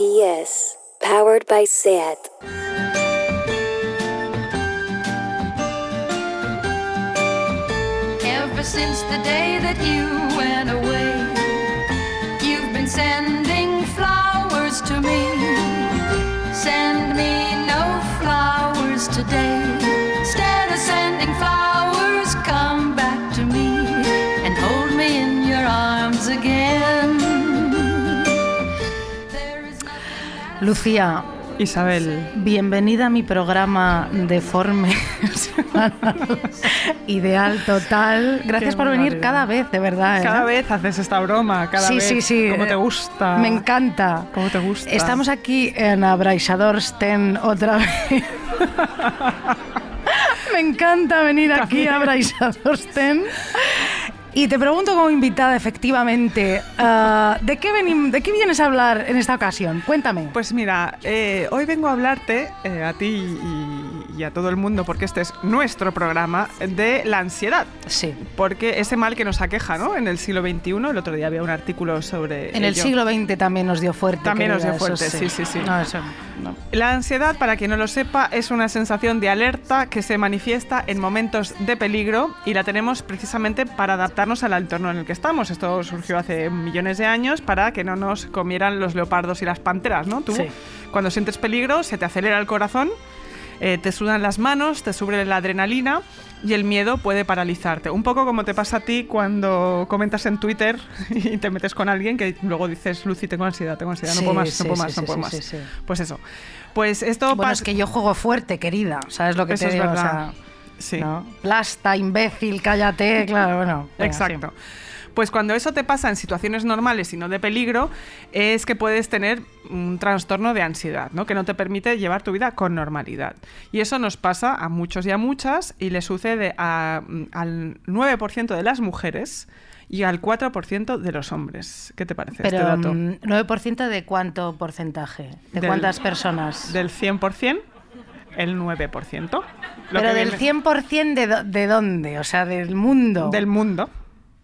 PS, powered by SAT. Ever since the day that you went away, you've been sending flowers to me. Send me no flowers today. Lucía, Isabel, bienvenida a mi programa deforme semanal. Ideal total. Gracias Qué por venir barbaridad. cada vez, de verdad. ¿eh? cada vez haces esta broma, cada sí, vez. sí, sí. ¿Cómo te eh, gusta? Me encanta. ¿Cómo te gusta? Estamos aquí en Abraisador Sten otra vez. me encanta venir aquí a Abraisador Sten. Y te pregunto como invitada, efectivamente, ah, ¿de, qué ¿de qué vienes a hablar en esta ocasión? Cuéntame. Pues mira, eh, hoy vengo a hablarte eh, a ti y, y a todo el mundo, porque este es nuestro programa, de la ansiedad. sí. Porque ese mal que nos aqueja, ¿no? En el siglo XXI, el otro día había un artículo sobre. En el siglo XX también nos dio fuerte. También nos dio fuerte, sí, sí, sí. No, eso no. La ansiedad, para quien no lo sepa, es una sensación de alerta que se manifiesta en momentos de peligro y la tenemos precisamente para adaptarnos al entorno en el que estamos. Esto surgió hace millones de años para que no nos comieran los leopardos y las panteras, ¿no? Tú, Sí. cuando sientes peligro, se te acelera el corazón, eh, te sudan las manos, te sube la adrenalina y el miedo puede paralizarte. Un poco como te pasa a ti cuando comentas en Twitter y te metes con alguien que luego dices, Lucy, tengo ansiedad, tengo ansiedad, no puedo más, sí, no puedo sí, más, no puedo más. Pues eso. Pues esto Bueno, pasa. es que yo juego fuerte, querida. ¿Sabes lo que Eso te es digo? O verdad. sea, Sí. ¿no? Plasta, imbécil, cállate. Claro, bueno. venga, Exacto. Pues cuando eso te pasa en situaciones normales y no de peligro, es que puedes tener un trastorno de ansiedad, ¿no? que no te permite llevar tu vida con normalidad. Y eso nos pasa a muchos y a muchas y le sucede a- mm, al 9% de las mujeres y al 4% de los hombres. ¿Qué te parece Pero este dato? mm, 9% de cuánto porcentaje? ¿De Del- cuántas personas? Del 100%, el 9%. Lo Pero que del viene- 100% de, de dónde? O sea, del mundo. del mundo.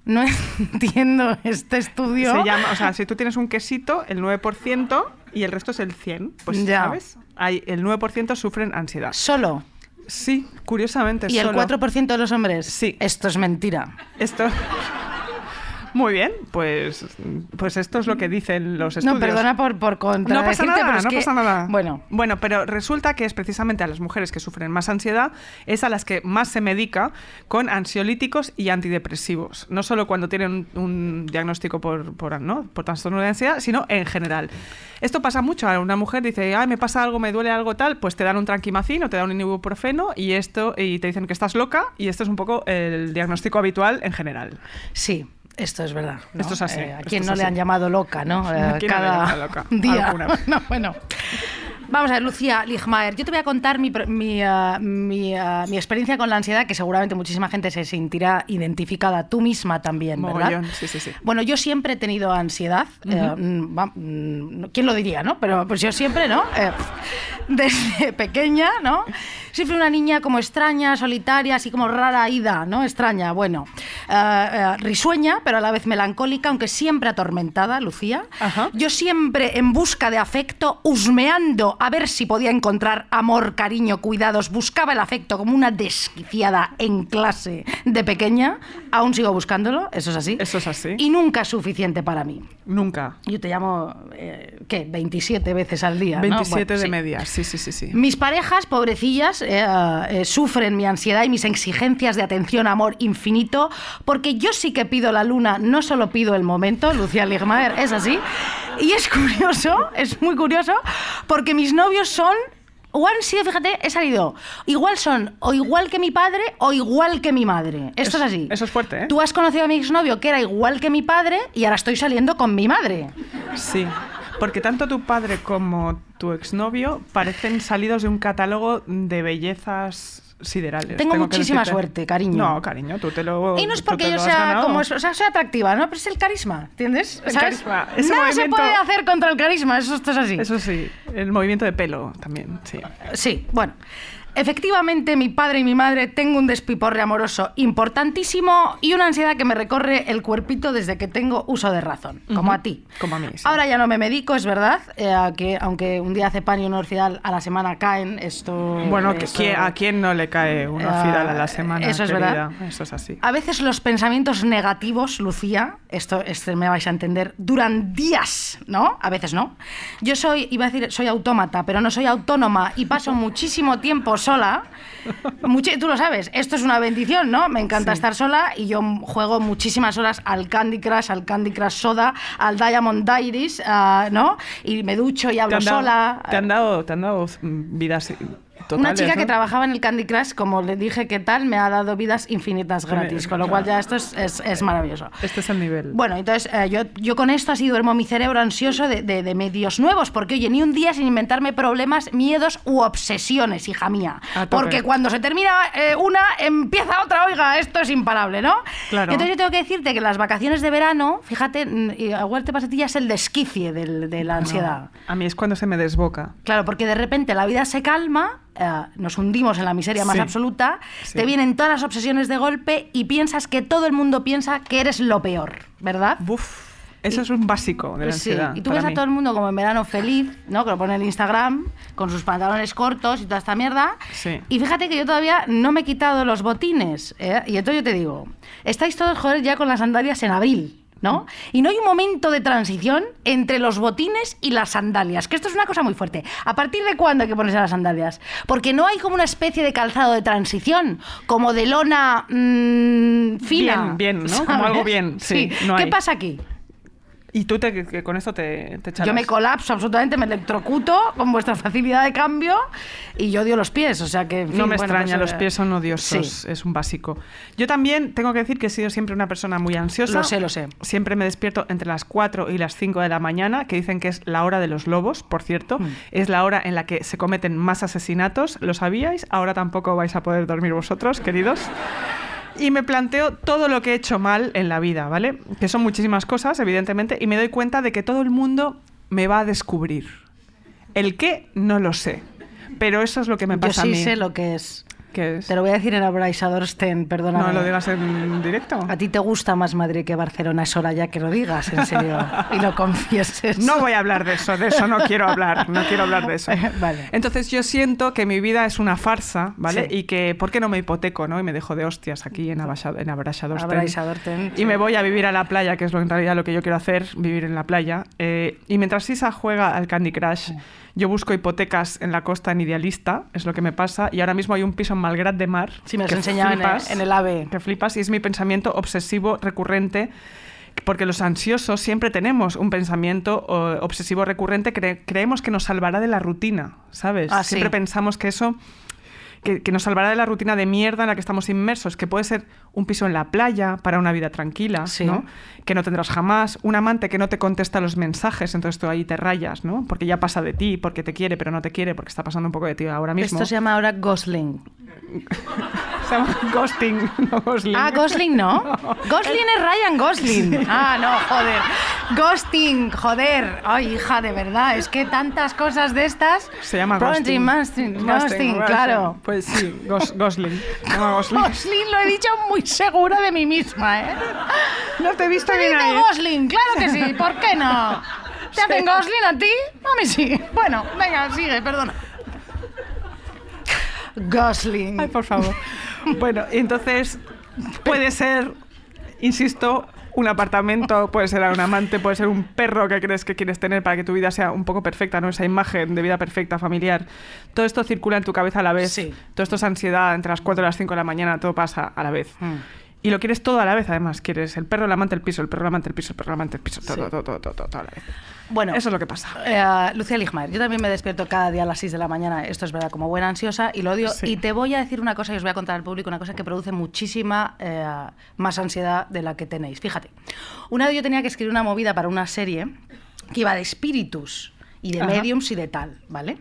No entiendo este estudio. Se llama, o sea, si tú tienes un quesito, el 9% y el resto es el 100, pues Ya. ¿sabes? Hay, el 9% sufren ansiedad. Solo. Sí, curiosamente ¿Y el solo. 4% de los hombres? Sí. Esto es mentira. Esto... Muy bien, pues, pues esto es lo que dicen los estudios. No, perdona por, por No pasa nada, no que- pasa nada. Bueno, Bueno, pero resulta que es precisamente a las mujeres que sufren más ansiedad, es a las que más se medica con ansiolíticos y antidepresivos. No solo cuando tienen un, un diagnóstico por, por, ¿no? por trastorno de ansiedad, sino en general. Esto pasa mucho. A Una mujer dice, ay, me pasa algo, me duele algo tal, pues te dan un tranquimacín o te dan un ibuprofeno y, esto, y te dicen que estás loca y esto es un poco el diagnóstico habitual en general. sí. Esto es verdad. ¿no? Esto es así, Eh, a quien es no le así. han llamado loca, ¿no? Eh, ¿A quién cada loca? día. No, bueno. Vamos a ver, Lucía Ligmaer, yo te voy a contar mi, mi, mi, ah, mi experiencia con la ansiedad, que seguramente muchísima gente se sentirá identificada, tú misma también, ¿verdad? Sí, sí, sí. Bueno, yo siempre he tenido ansiedad. eh, mm, mm, ¿Quién lo diría, no? Pero pues yo siempre, ¿no? Eh, desde pequeña, ¿no? Siempre una niña como extraña, solitaria, así como rara ida, ¿no? Extraña, bueno. eh, eh, risueña, pero a la vez melancólica, aunque siempre atormentada, Lucía. Ajá. Yo siempre en busca de afecto, husmeando a ver si podía encontrar amor, cariño, cuidados. Buscaba el afecto como una desquiciada en clase de pequeña. Aún sigo buscándolo, eso es así. Eso es así. Y nunca es suficiente para mí. Nunca. Yo te llamo, eh, ¿qué? 27 veces al día. ¿no? 27 Bueno, de sí. media, sí, sí, sí, sí. Mis parejas, pobrecillas, eh, eh, sufren mi ansiedad y mis exigencias de atención, amor infinito, porque yo sí que pido la luna, no solo pido el momento, Lucía Ligmaer, es así. Y es curioso, es muy curioso, porque mis novios son... O han sido, fíjate, he salido. Igual son o igual que mi padre o igual que mi madre. Esto es, Es- así. eso es fuerte, ¿eh? Tú has conocido a mi exnovio que era igual que mi padre y ahora estoy saliendo con mi madre. Sí, porque tanto tu padre como tu exnovio parecen salidos de un catálogo de bellezas siderales. Tengo muchísima suerte, cariño. No, cariño, tú te lo Y no es porque yo sea como, o sea, soy atractiva, ¿no? Pero es el carisma, ¿entiendes? El ¿Sabes? carisma, ese Nada se puede hacer contra el carisma, eso esto es así. Eso sí, el movimiento de pelo también, sí. Sí, bueno. Efectivamente, mi padre y mi madre tengo un despiporre amoroso importantísimo y una ansiedad que me recorre el cuerpito desde que tengo uso de razón, como a ti. Como a mí, sí. Ahora ya no me medico, es verdad, eh, a que, aunque un día pan y un orfidal a la semana caen, esto... Bueno, que- eso- que- ¿a quién no le cae una Ah, fidal a la semana? eso es querida? verdad. Eso es así. A veces los pensamientos negativos, Lucía, esto, esto me vais a entender, duran días, ¿no? A veces no. Yo soy, iba a decir, soy autómata, pero no soy autónoma y paso muchísimo tiempo sola. Muchi- tú lo sabes, esto es una bendición, ¿no? Me encanta Sí. estar sola y yo juego muchísimas horas al Candy Crush, al Candy Crush Soda, al Diamond Diaries, ah, ¿no? Y me ducho y hablo ¿Te han dado, sola. Te han dado, te han dado vidas totales, Una chica ¿no? que trabajaba en el Candy Crush, como le dije que tal, me ha dado vidas infinitas gratis, con lo cual ya esto es, es- es maravilloso. Este es el nivel. Bueno, entonces eh, yo, yo con esto así duermo mi cerebro ansioso de, de- de medios nuevos, porque oye, ni un día sin inventarme problemas, miedos u obsesiones, hija mía. Porque cuando se termina eh, una, empieza otra, oiga, esto es imparable, ¿no? Claro. Entonces yo tengo que decirte que las vacaciones de verano, fíjate, igual te pasa a ti, ya es el desquicie del- de la ansiedad. A mí es cuando se me desboca. Claro, porque de repente la vida se calma, eh, nos hundimos en la miseria más Sí. absoluta, Sí. te vienen todas las obsesiones de golpe y piensas que todo el mundo piensa que eres lo peor, ¿verdad? Buf, eso es un básico de la Sí, ansiedad. y tú ves a mí. todo el mundo como en verano feliz, ¿no? Que lo pone en Instagram, con sus pantalones cortos y toda esta mierda. Y fíjate que yo todavía no me he quitado los botines. ¿eh? Y entonces yo te digo, estáis todos, joder, ya con las sandalias en abril. ¿No? Y no hay un momento de transición entre los botines y las sandalias, que esto es una cosa muy fuerte. ¿A partir de cuándo hay que ponerse las sandalias? Porque no hay como una especie de calzado de transición, como de lona mm, fina. Bien, bien, ¿no? Como algo bien, sí, no ¿Qué hay. pasa aquí? Y tú te, que con esto te, te Yo me colapso absolutamente, me electrocuto con vuestra facilidad de cambio y yo odio los pies, o sea que... en fin, No me bueno, extraña, pues, los pies son odiosos, sí. es un básico. Yo también tengo que decir que he sido siempre una persona muy ansiosa. Lo sé, lo sé. Siempre me despierto entre las 4 y las 5 de la mañana, que dicen que es la hora de los lobos, por cierto. Mm. Es la hora en la que se cometen más asesinatos, ¿lo sabíais? Ahora tampoco vais a poder dormir vosotros, queridos. Y me planteo todo lo que he hecho mal en la vida, ¿vale? Que son muchísimas cosas, evidentemente, y me doy cuenta de que todo el mundo me va a descubrir. El qué, no lo sé. Pero eso es lo que me Yo pasa sí a mí. sé lo que es. ¿Qué es? Te lo voy a decir en abraisador Sten, perdóname. No lo digas en directo. A ti te gusta más Madrid que Barcelona, es hora ya que lo digas, en serio, y lo confieses. No voy a hablar de eso, de eso no quiero hablar, no quiero hablar de eso. Vale. Entonces yo siento que mi vida es una farsa, ¿vale? Sí. Y que, ¿por qué no me hipoteco, no? Y me dejo de hostias aquí en, en Abraisador Sten. Abraisador Sten, Y sí. me voy a vivir a la playa, que es lo, en realidad lo que yo quiero hacer, vivir en la playa. Eh, y mientras Sisa juega al Candy Crush, yo busco hipotecas en la costa en Idealista, es lo que me pasa. Y ahora mismo hay un piso en Malgrat de Mar. Sí, me has enseñado en el- flipas, en el AVE. Que flipas y es mi pensamiento obsesivo recurrente. Porque los ansiosos siempre tenemos un pensamiento o, obsesivo recurrente, cre- creemos que nos salvará de la rutina, ¿sabes? Ah, sí. siempre pensamos que eso que, que nos salvará de la rutina de mierda en la que estamos inmersos, que puede ser un piso en la playa para una vida tranquila, Sí. ¿no? que no tendrás jamás, un amante que no te contesta los mensajes, entonces tú ahí te rayas, ¿no? porque ya pasa de ti, porque te quiere, pero no te quiere, porque está pasando un poco de ti ahora mismo. Esto se llama ahora Gosling. Se llama ghosting, no Gosling. Ah, Gosling no. Gosling es Ryan Gosling. Ah, no, joder. Ghosting, joder. Ay, hija, de verdad. Es que tantas cosas de estas. Se llama Ghosting. ghosting. Ghosting, ghosting, claro. Pues sí, gos- Gosling. Gosling. Gosling lo he dicho muy segura de mí misma, ¿eh? No te he visto Te bien ahí. ¿eh? Gosling, claro que sí. ¿Por qué no? ¿Te hacen Gosling a ti? A mí sí. Bueno, venga, sigue, perdona. Gosling. Ay, por favor. Bueno, entonces puede ser, insisto, un apartamento, puede ser un amante, puede ser un perro que crees que quieres tener para que tu vida sea un poco perfecta, ¿no? Esa imagen de vida perfecta, familiar. Todo esto circula en tu cabeza a la vez. Sí. Todo esto es ansiedad entre las 4 y las 5 de la mañana, todo pasa a la vez. Mm. Y lo quieres todo a la vez, además. Quieres el perro, el amante, el piso, el perro, el amante, el piso, el perro, el amante, el piso, todo, Sí. todo, todo, todo, todo, a la vez. Bueno, Eso es lo que pasa. Eh, Lucía Ligmaer, yo también me despierto cada día a las 6 de la mañana, esto es verdad, como buena ansiosa, y lo odio. Sí. Y te voy a decir una cosa y os voy a contar al público, una cosa que produce muchísima eh, más ansiedad de la que tenéis. Fíjate, una vez yo tenía que escribir una movida para una serie que iba de espíritus y de Ajá. mediums y de tal, ¿vale?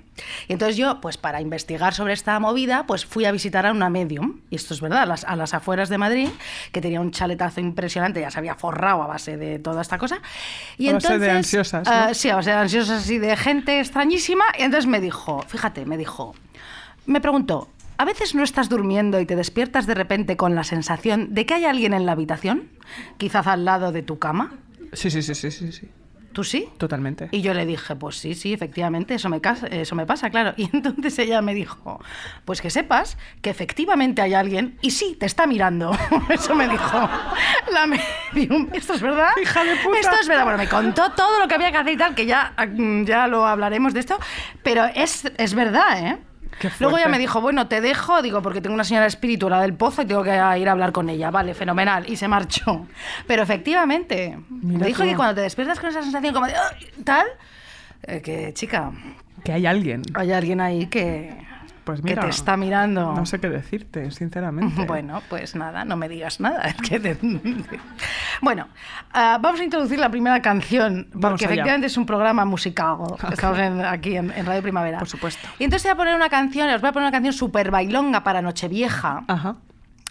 Y entonces yo, pues para investigar sobre esta movida, pues fui a visitar a una medium, y esto es verdad, a las, a las afueras de Madrid, que tenía un chaletazo impresionante, ya se había forrado a base de toda esta cosa. Y A base de entonces, ansiosas, ¿no? ah, sí, a base de ansiosas y de gente extrañísima, y entonces me dijo, fíjate, me dijo, me preguntó, a veces no estás durmiendo y te despiertas de repente con la sensación de que hay alguien en la habitación, quizás al lado de tu cama. Sí, sí, sí, sí, sí, sí. ¿Tú sí? Totalmente. Y yo le dije, pues sí, sí, efectivamente, eso me, cas- eso me pasa, claro. Y entonces ella me dijo, pues que sepas que efectivamente hay alguien y sí, te está mirando. Eso me dijo la medium. ¿Esto es verdad? Hija de puta. Esto es verdad. Bueno, me contó todo lo que había que hacer y tal, que ya, mm, ya lo hablaremos de esto, pero es, es verdad, ¿eh? Luego ella fuerte. me dijo, bueno, te dejo, digo, porque tengo una señora espíritu, la del pozo, y tengo que ir a hablar con ella. Vale, fenomenal. Y se marchó. Pero efectivamente, Mira me dijo que cuando te despiertas con esa sensación como de tal, eh, que chica, Que hay alguien. hay alguien ahí que, Pues que mira. te está mirando. No sé qué decirte, sinceramente. Bueno, pues nada, no me digas nada. es que te- bueno, ah, vamos a introducir la primera canción, porque Vamos allá. efectivamente es un programa musical. Estamos en- aquí en, en Radio Primavera. Por supuesto. Y entonces voy a poner una canción, os voy a poner una canción súper bailonga para Nochevieja. Ajá.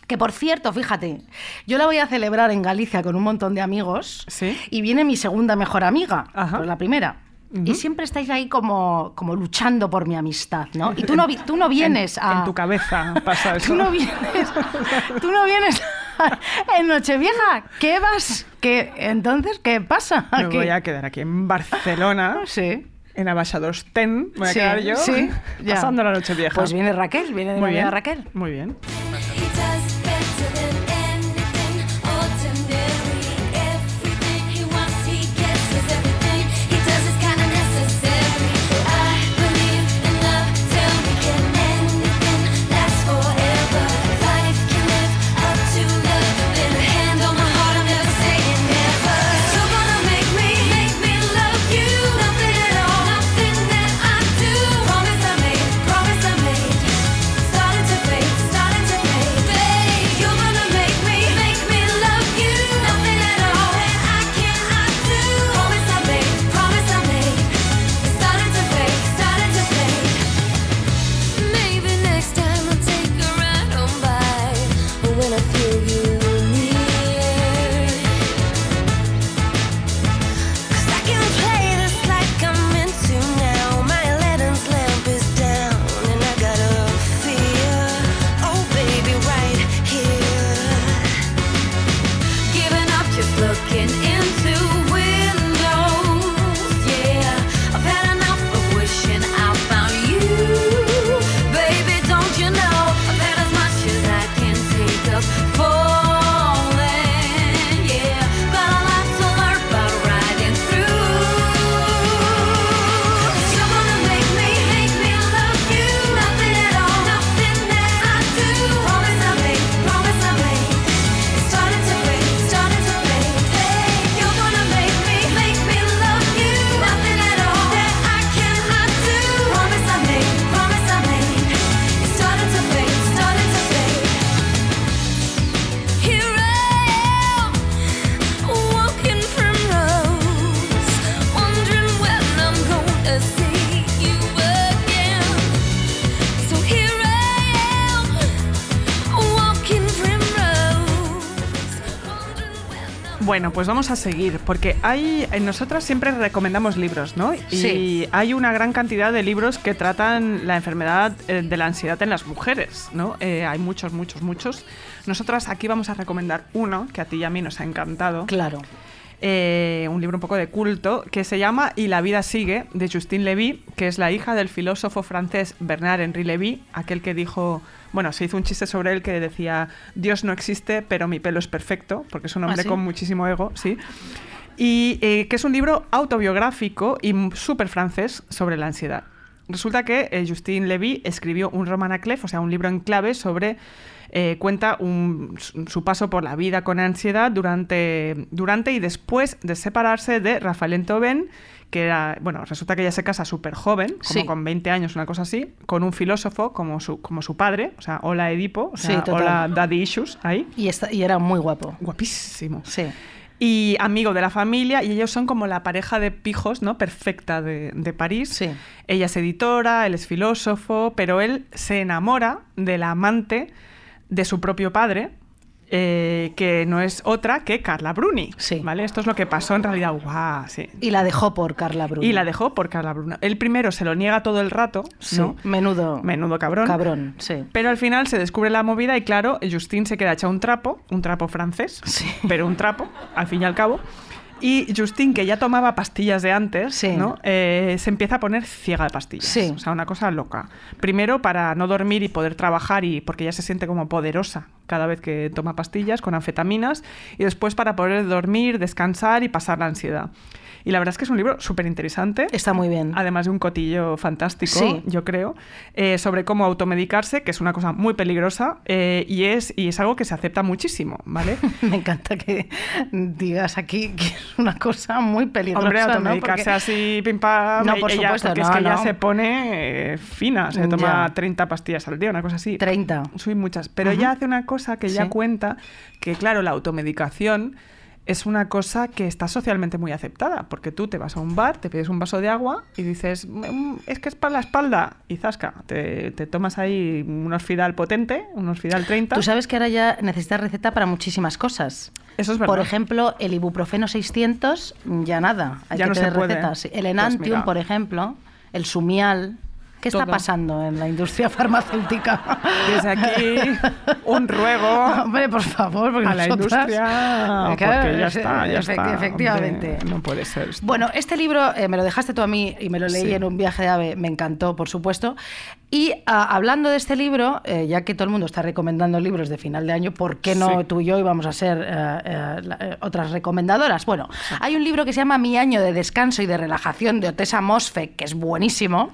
Que por cierto, fíjate, yo la voy a celebrar en Galicia con un montón de amigos. Sí. Y viene mi segunda mejor amiga, Ajá. pues la primera. Y siempre estáis ahí como, como luchando por mi amistad, ¿no? Y tú no, tú no vienes en, a... en tu cabeza pasa eso. Tú no vienes, tú no vienes en Nochevieja. ¿Qué vas? ¿Qué, entonces, ¿qué pasa? Me ¿Qué- voy a quedar aquí en Barcelona, Sí. en Abaixados Ten. Voy a Sí, quedar yo sí, ya. pasando la noche vieja. Pues viene Raquel, viene de Muy bien. Raquel. Muy bien. Bueno, pues vamos a seguir, porque hay, eh, nosotras siempre recomendamos libros, ¿no? Y Sí. hay una gran cantidad de libros que tratan la enfermedad eh, de la ansiedad en las mujeres, ¿no? Eh, hay muchos, muchos, muchos. Nosotras aquí vamos a recomendar uno que a ti y a mí nos ha encantado. Claro. eh, un libro un poco de culto que se llama Y la vida sigue, de Justine Levy, que es la hija del filósofo francés Bernard-Henri Levy, aquel que dijo, bueno, se hizo un chiste sobre él que decía, Dios no existe, pero mi pelo es perfecto, porque es un ¿Ah, hombre sí? con muchísimo ego, sí. Y eh, que es un libro autobiográfico y súper francés sobre la ansiedad. Resulta que eh, Justine Levy escribió un roman à clef, o sea, un libro en clave sobre eh, cuenta un- su paso por la vida con ansiedad durante, durante y después de separarse de Rafael Enthoven, que era, bueno, resulta que ella se casa súper joven, como Sí. con 20 años, una cosa así, con un filósofo como su, como su padre, o sea, hola Edipo, o Sí, sea, total. hola Daddy Issues, ahí, Y, esta- y era muy guapo. guapísimo. Sí. Y amigo de la familia, y ellos son como la pareja de pijos, ¿no? Perfecta de, de París. Sí. Ella es editora, él es filósofo, pero él se enamora de la amante de su propio padre, eh, que no es otra que Carla Bruni. Sí. ¿vale? Esto es lo que pasó en realidad. ¡Guau! Sí. Y la dejó por Carla Bruni. Y la dejó por Carla Bruni. El primero se lo niega todo el rato, Sí, ¿no? menudo. Menudo cabrón. Cabrón, sí. Pero al final se descubre la movida y claro, Justin se queda hecha un trapo, un trapo francés, Sí. pero un trapo, al fin y al cabo. Y Justin, que ya tomaba pastillas de antes, Sí. ¿no? Eh, se empieza a poner ciega de pastillas. Sí. O sea, una cosa loca. Primero para no dormir y poder trabajar y porque ella se siente como poderosa cada vez que toma pastillas con anfetaminas. Y después para poder dormir, descansar y pasar la ansiedad. Y la verdad es que es un libro súper interesante. Está muy bien. Además de un cotillo fantástico, Sí. yo creo, eh, sobre cómo automedicarse, que es una cosa muy peligrosa eh, y, es, y es algo que se acepta muchísimo, ¿vale? Me encanta que digas aquí que es una cosa muy peligrosa. Hombre, ¿no? automedicarse Porque- así, pim pam, No, por ella- supuesto, porque es no, que no. se pone eh, fina, se toma Ya. 30 pastillas al día, una cosa así. 30. Soy muchas. Pero Ujú. ella hace una cosa que Sí. cuenta que, claro, la automedicación es una cosa que está socialmente muy aceptada, porque tú te vas a un bar, te pides un vaso de agua y dices, "Mm, es que es para la espalda, y zasca, te, te tomas ahí un Orfidal potente, un Orfidal 30. Tú sabes que ahora ya necesitas receta para muchísimas cosas. Eso es verdad. Por ejemplo, el ibuprofeno 600, ya nada. Hay Ya que no se tener puede. recetas. El Pues enantium, por ejemplo, el sumial. ¿Qué está Todo. pasando en la industria farmacéutica? Desde aquí, un ruego Hombre, por favor, porque a la industria, Claro, porque ya está, ya efecti- está. Efectivamente. hombre, no puede ser. esto. Bueno, este libro eh, me lo dejaste tú a mí y me lo leí Sí. en un viaje de ave, me encantó, por supuesto. Y ah, hablando de este libro, eh, ya que todo el mundo está recomendando libros de final de año, ¿por qué no Sí. tú y yo íbamos a ser eh, eh, la- eh, otras recomendadoras? Bueno, hay un libro que se llama Mi año de descanso y de relajación de Otessa Mosfeq, que es buenísimo.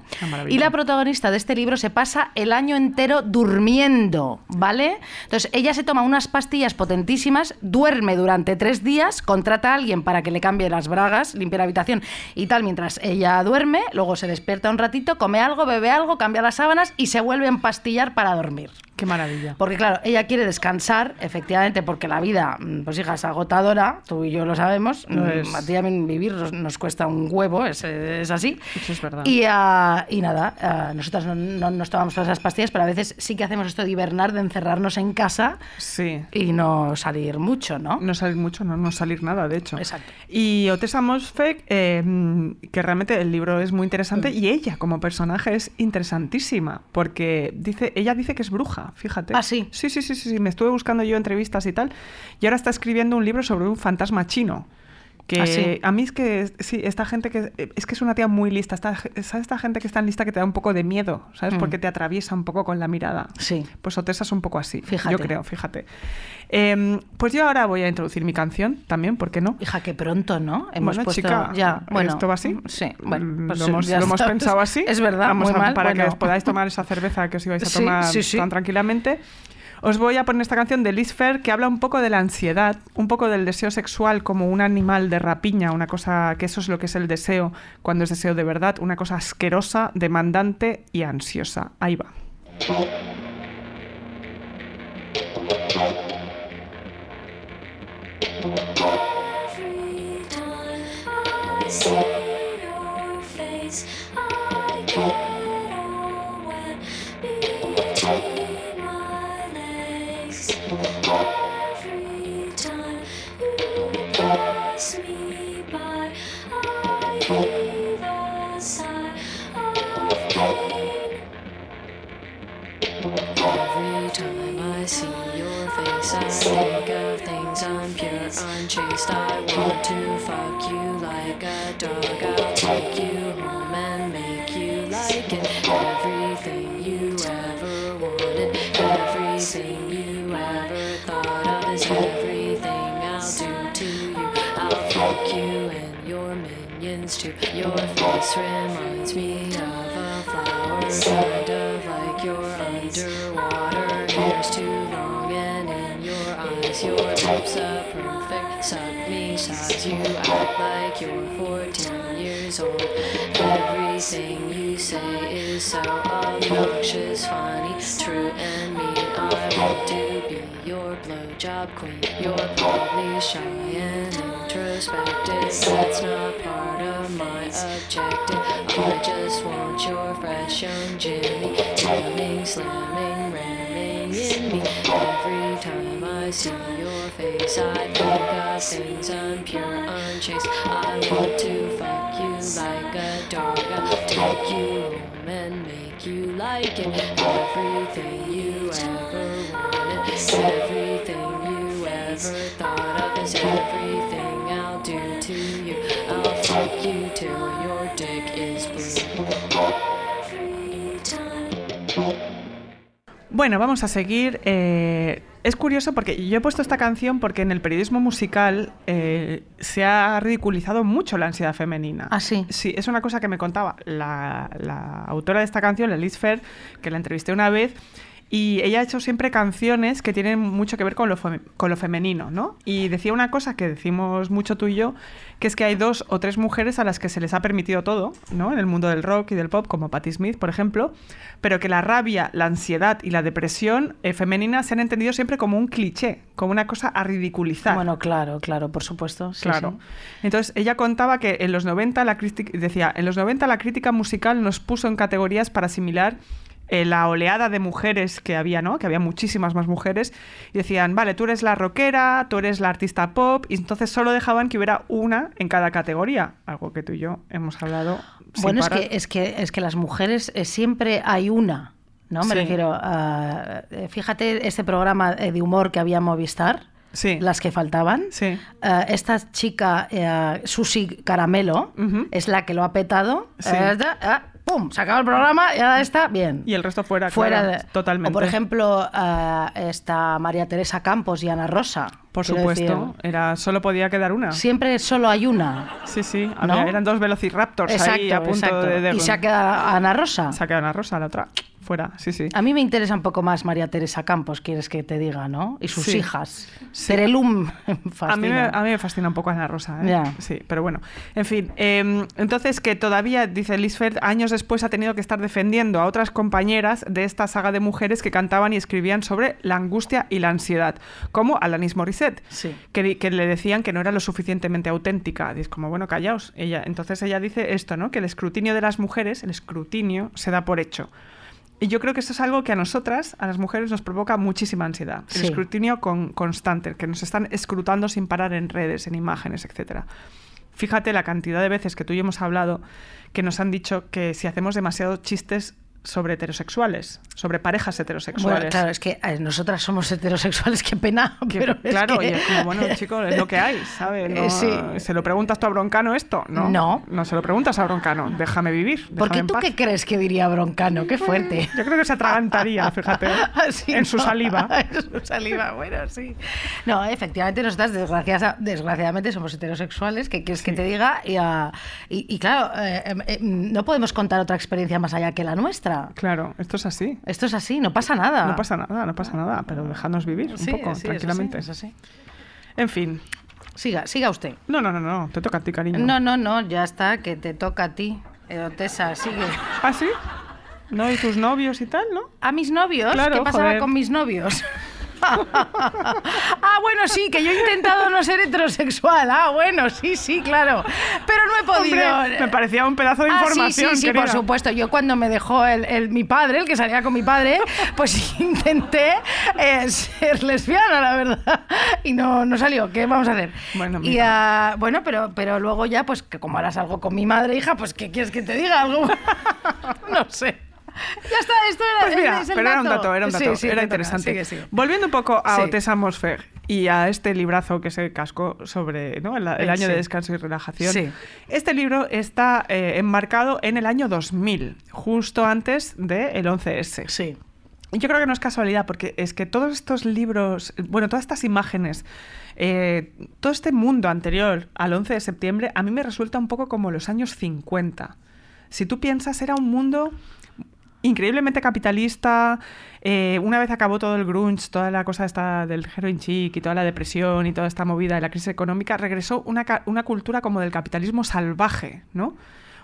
Y la protagonista de este libro se pasa el año entero durmiendo, ¿vale? Entonces, ella se toma unas pastillas potentísimas, duerme durante tres días, contrata a alguien para que le cambie las bragas, limpie la habitación y tal, mientras ella duerme, luego se despierta un ratito, come algo, bebe algo, cambia las y se vuelve a empastillar para dormir. Qué maravilla. Porque claro, ella quiere descansar, efectivamente, porque la vida, mm, pues hija, es agotadora, tú y yo lo sabemos, Lo mm, es. a ti mí vivir nos, nos cuesta un huevo, es, es así. Eso es verdad. Y, ah, y nada, ah, nosotras no, no nos tomamos todas esas pastillas, pero a veces sí que hacemos esto de hibernar, de encerrarnos en casa Sí. y no salir mucho, ¿no? No salir mucho, no, no salir nada, de hecho. Exacto. Y Otessa Mosfeq, eh, que realmente el libro es muy interesante Mm. y ella como personaje es interesantísima, porque dice, ella dice que es bruja, fíjate. Ah, sí. Sí, sí, sí, sí, sí, me estuve buscando yo entrevistas y tal, y ahora está escribiendo un libro sobre un fantasma chino. Que Ah, sí. a mí es que, sí, esta gente que, es que es una tía muy lista, esta, ¿sabes esta gente que es tan lista que te da un poco de miedo, ¿sabes? Mm. Porque te atraviesa un poco con la mirada. Sí. Pues Otessa es un poco así, Fíjate. yo creo, fíjate. Em, pues yo ahora voy a introducir mi canción también, ¿por qué no? Hija, que pronto, ¿no? Hemos bueno, puesto chica, ya, bueno, ¿esto va así? Sí, bueno, pues lo hemos, lo pensado así. Es verdad, Vamos muy a- mal, para que os podáis tomar esa cerveza que os ibais a tomar sí, sí. tan tranquilamente. Os voy a poner esta canción de Liz Fair que habla un poco de la ansiedad, un poco del deseo sexual como un animal de rapiña, una cosa que eso es lo que es el deseo cuando es deseo de verdad, una cosa asquerosa, demandante y ansiosa. Ahí va. I think of things unpure, unchaste. I want to fuck you like a dog. I'll take you home and make you like it. Everything you ever wanted, everything you ever thought of is everything I'll do to you. I'll fuck you and your minions too. Your face reminds me of a flower, kind of like your underwater and in your lips a perfect suck me size. You act like you're 14 years old. Everything you say is so obnoxious, funny, true, and mean. I want to be your blowjob queen. You're probably shy and introspective. That's not part of my objective. I just want your fresh young Jimmy, jamming, slamming, ramming in me. Every time see your face, I think of things unpure, unchaste. I want to fuck you like a dog. I'll take you home and make you like it. Everything you ever wanted, everything you ever thought of is everything I'll do to you. I'll fuck you till your dick is blue. Bueno, vamos a seguir. Eh, es curioso porque yo he puesto esta canción porque en el periodismo musical eh, se ha ridiculizado mucho la ansiedad femenina. ¿Ah, sí? Sí, es una cosa que me contaba la, la autora de esta canción, la Liz Fair, que la entrevisté una vez. Y ella ha hecho siempre canciones que tienen mucho que ver con lo, fem- con lo femenino, ¿no? Y decía una cosa que decimos mucho tú y yo, que es que hay dos o tres mujeres a las que se les ha permitido todo, ¿no? En el mundo del rock y del pop, como Patti Smith, por ejemplo, pero que la rabia, la ansiedad y la depresión eh, femenina se han entendido siempre como un cliché, como una cosa a ridiculizar. Bueno, claro, claro, por supuesto. sí, Claro. sí. Entonces, ella contaba que en los 90 la crítica decía, en los 90 la crítica musical nos puso en categorías para asimilar eh, la oleada de mujeres que había, ¿no? Que había muchísimas más mujeres y decían, "Vale, tú eres la rockera, tú eres la artista pop" y entonces solo dejaban que hubiera una en cada categoría, algo que tú y yo hemos hablado Bueno, es que, es, que, es que las mujeres eh, siempre hay una, ¿no? Me Sí. refiero a... eh, Fíjate este programa de humor que había en Movistar, Sí. las que faltaban. Sí. Esta chica, eh, Susi Caramelo, es la que lo ha petado. Está, ¡Pum! Se acaba el programa y ahora está bien. Y el resto fuera, Fuera claro, de- totalmente. O por ejemplo, eh, esta María Teresa Campos y Ana Rosa. Por supuesto, decir, era solo podía quedar una. siempre solo hay una. Sí, sí, ¿No? eran dos velociraptors Exacto, ahí a punto exacto. de, de Y se ha quedado Ana Rosa. Se ha quedado Ana Rosa, la otra fuera, sí, sí. A mí me interesa un poco más María Teresa Campos, quieres que te diga, ¿no? Y sus Sí. hijas. Me A mí, me, fascina. a mí me fascina un poco Ana Rosa, ¿eh? Sí, pero bueno. En fin, eh, entonces que todavía, dice Lisfeld, años después ha tenido que estar defendiendo a otras compañeras de esta saga de mujeres que cantaban y escribían sobre la angustia y la ansiedad, como Alanis Morissette, Sí. que, di- que le decían que no era lo suficientemente auténtica. Y es como, bueno, callaos. Ella, entonces ella dice esto, ¿no? Que el escrutinio de las mujeres, el escrutinio, se da por hecho. Y yo creo que esto es algo que a nosotras, a las mujeres, nos provoca muchísima ansiedad. El Sí. escrutinio con, constante, que nos están escrutando sin parar en redes, en imágenes, etcétera. Fíjate la cantidad de veces que tú y yo hemos hablado que nos han dicho que si hacemos demasiados chistes sobre heterosexuales, sobre parejas heterosexuales. Bueno, claro, es que nosotras somos heterosexuales, qué pena. Pero claro, que- y es como, bueno, chico, es lo que hay, ¿sabes? No, Eh, sí. ¿Se lo preguntas tú a Broncano esto? No. No. No se lo preguntas a Broncano. Déjame vivir. ¿Por déjame qué en tú paz. qué crees que diría Broncano? Qué fuerte. Yo creo que se atragantaría, fíjate, Sí, en su saliva. en su saliva, bueno, sí. No, efectivamente, nosotras desgraciada- desgraciadamente somos heterosexuales, ¿qué quieres que te diga? Y, ah, y- y claro, eh, eh, eh, no podemos contar otra experiencia más allá que la nuestra. Claro, esto es así. Esto es así, no pasa nada. No pasa nada, no pasa nada, pero dejadnos vivir un poco, sí, es tranquilamente. así, es así. En fin. Siga, siga usted. No, no, no, no, te toca a ti, cariño. No, no, no, ya está, que te toca a ti. Eotesa, sigue. ¿Ah, sí? ¿No? ¿Y tus novios y tal, no? ¿A mis novios? Claro, ¿Qué pasaba joder. con mis novios? ah, bueno, sí, que yo he intentado no ser heterosexual. Ah, bueno, sí, sí, claro. Pero no he podido. Hombre, me parecía un pedazo de Ah, información, sí, sí, sí, por supuesto. Yo cuando me dejó el, el- mi padre, el que salía con mi padre, pues intenté eh, ser lesbiana, la verdad. Y no, no salió. ¿Qué vamos a hacer? Bueno, y, ah, bueno, pero, pero luego ya, pues que como ahora salgo con mi madre, hija, pues ¿qué quieres que te diga? Algo. no sé. Ya está, esto era, Pues mira, es el pero era un dato, era un dato, sí, era toca. interesante. Sigue, sigue. Volviendo un poco a Sí. Otessa Mosfer y a este librazo que se cascó sobre ¿no? el, el año de descanso y relajación. Sí. Este libro está eh, enmarcado en el año 2000, justo antes del 11S. Sí. Y Yo creo que no es casualidad, porque es que todos estos libros, bueno, todas estas imágenes, eh, todo este mundo anterior al 11 de septiembre, a mí me resulta un poco como los años 50. Si tú piensas, era un mundo increíblemente capitalista. eh, una vez acabó todo el grunge, toda la cosa esta del heroin chic y toda la depresión y toda esta movida de la crisis económica, regresó una, una cultura como del capitalismo salvaje, ¿no?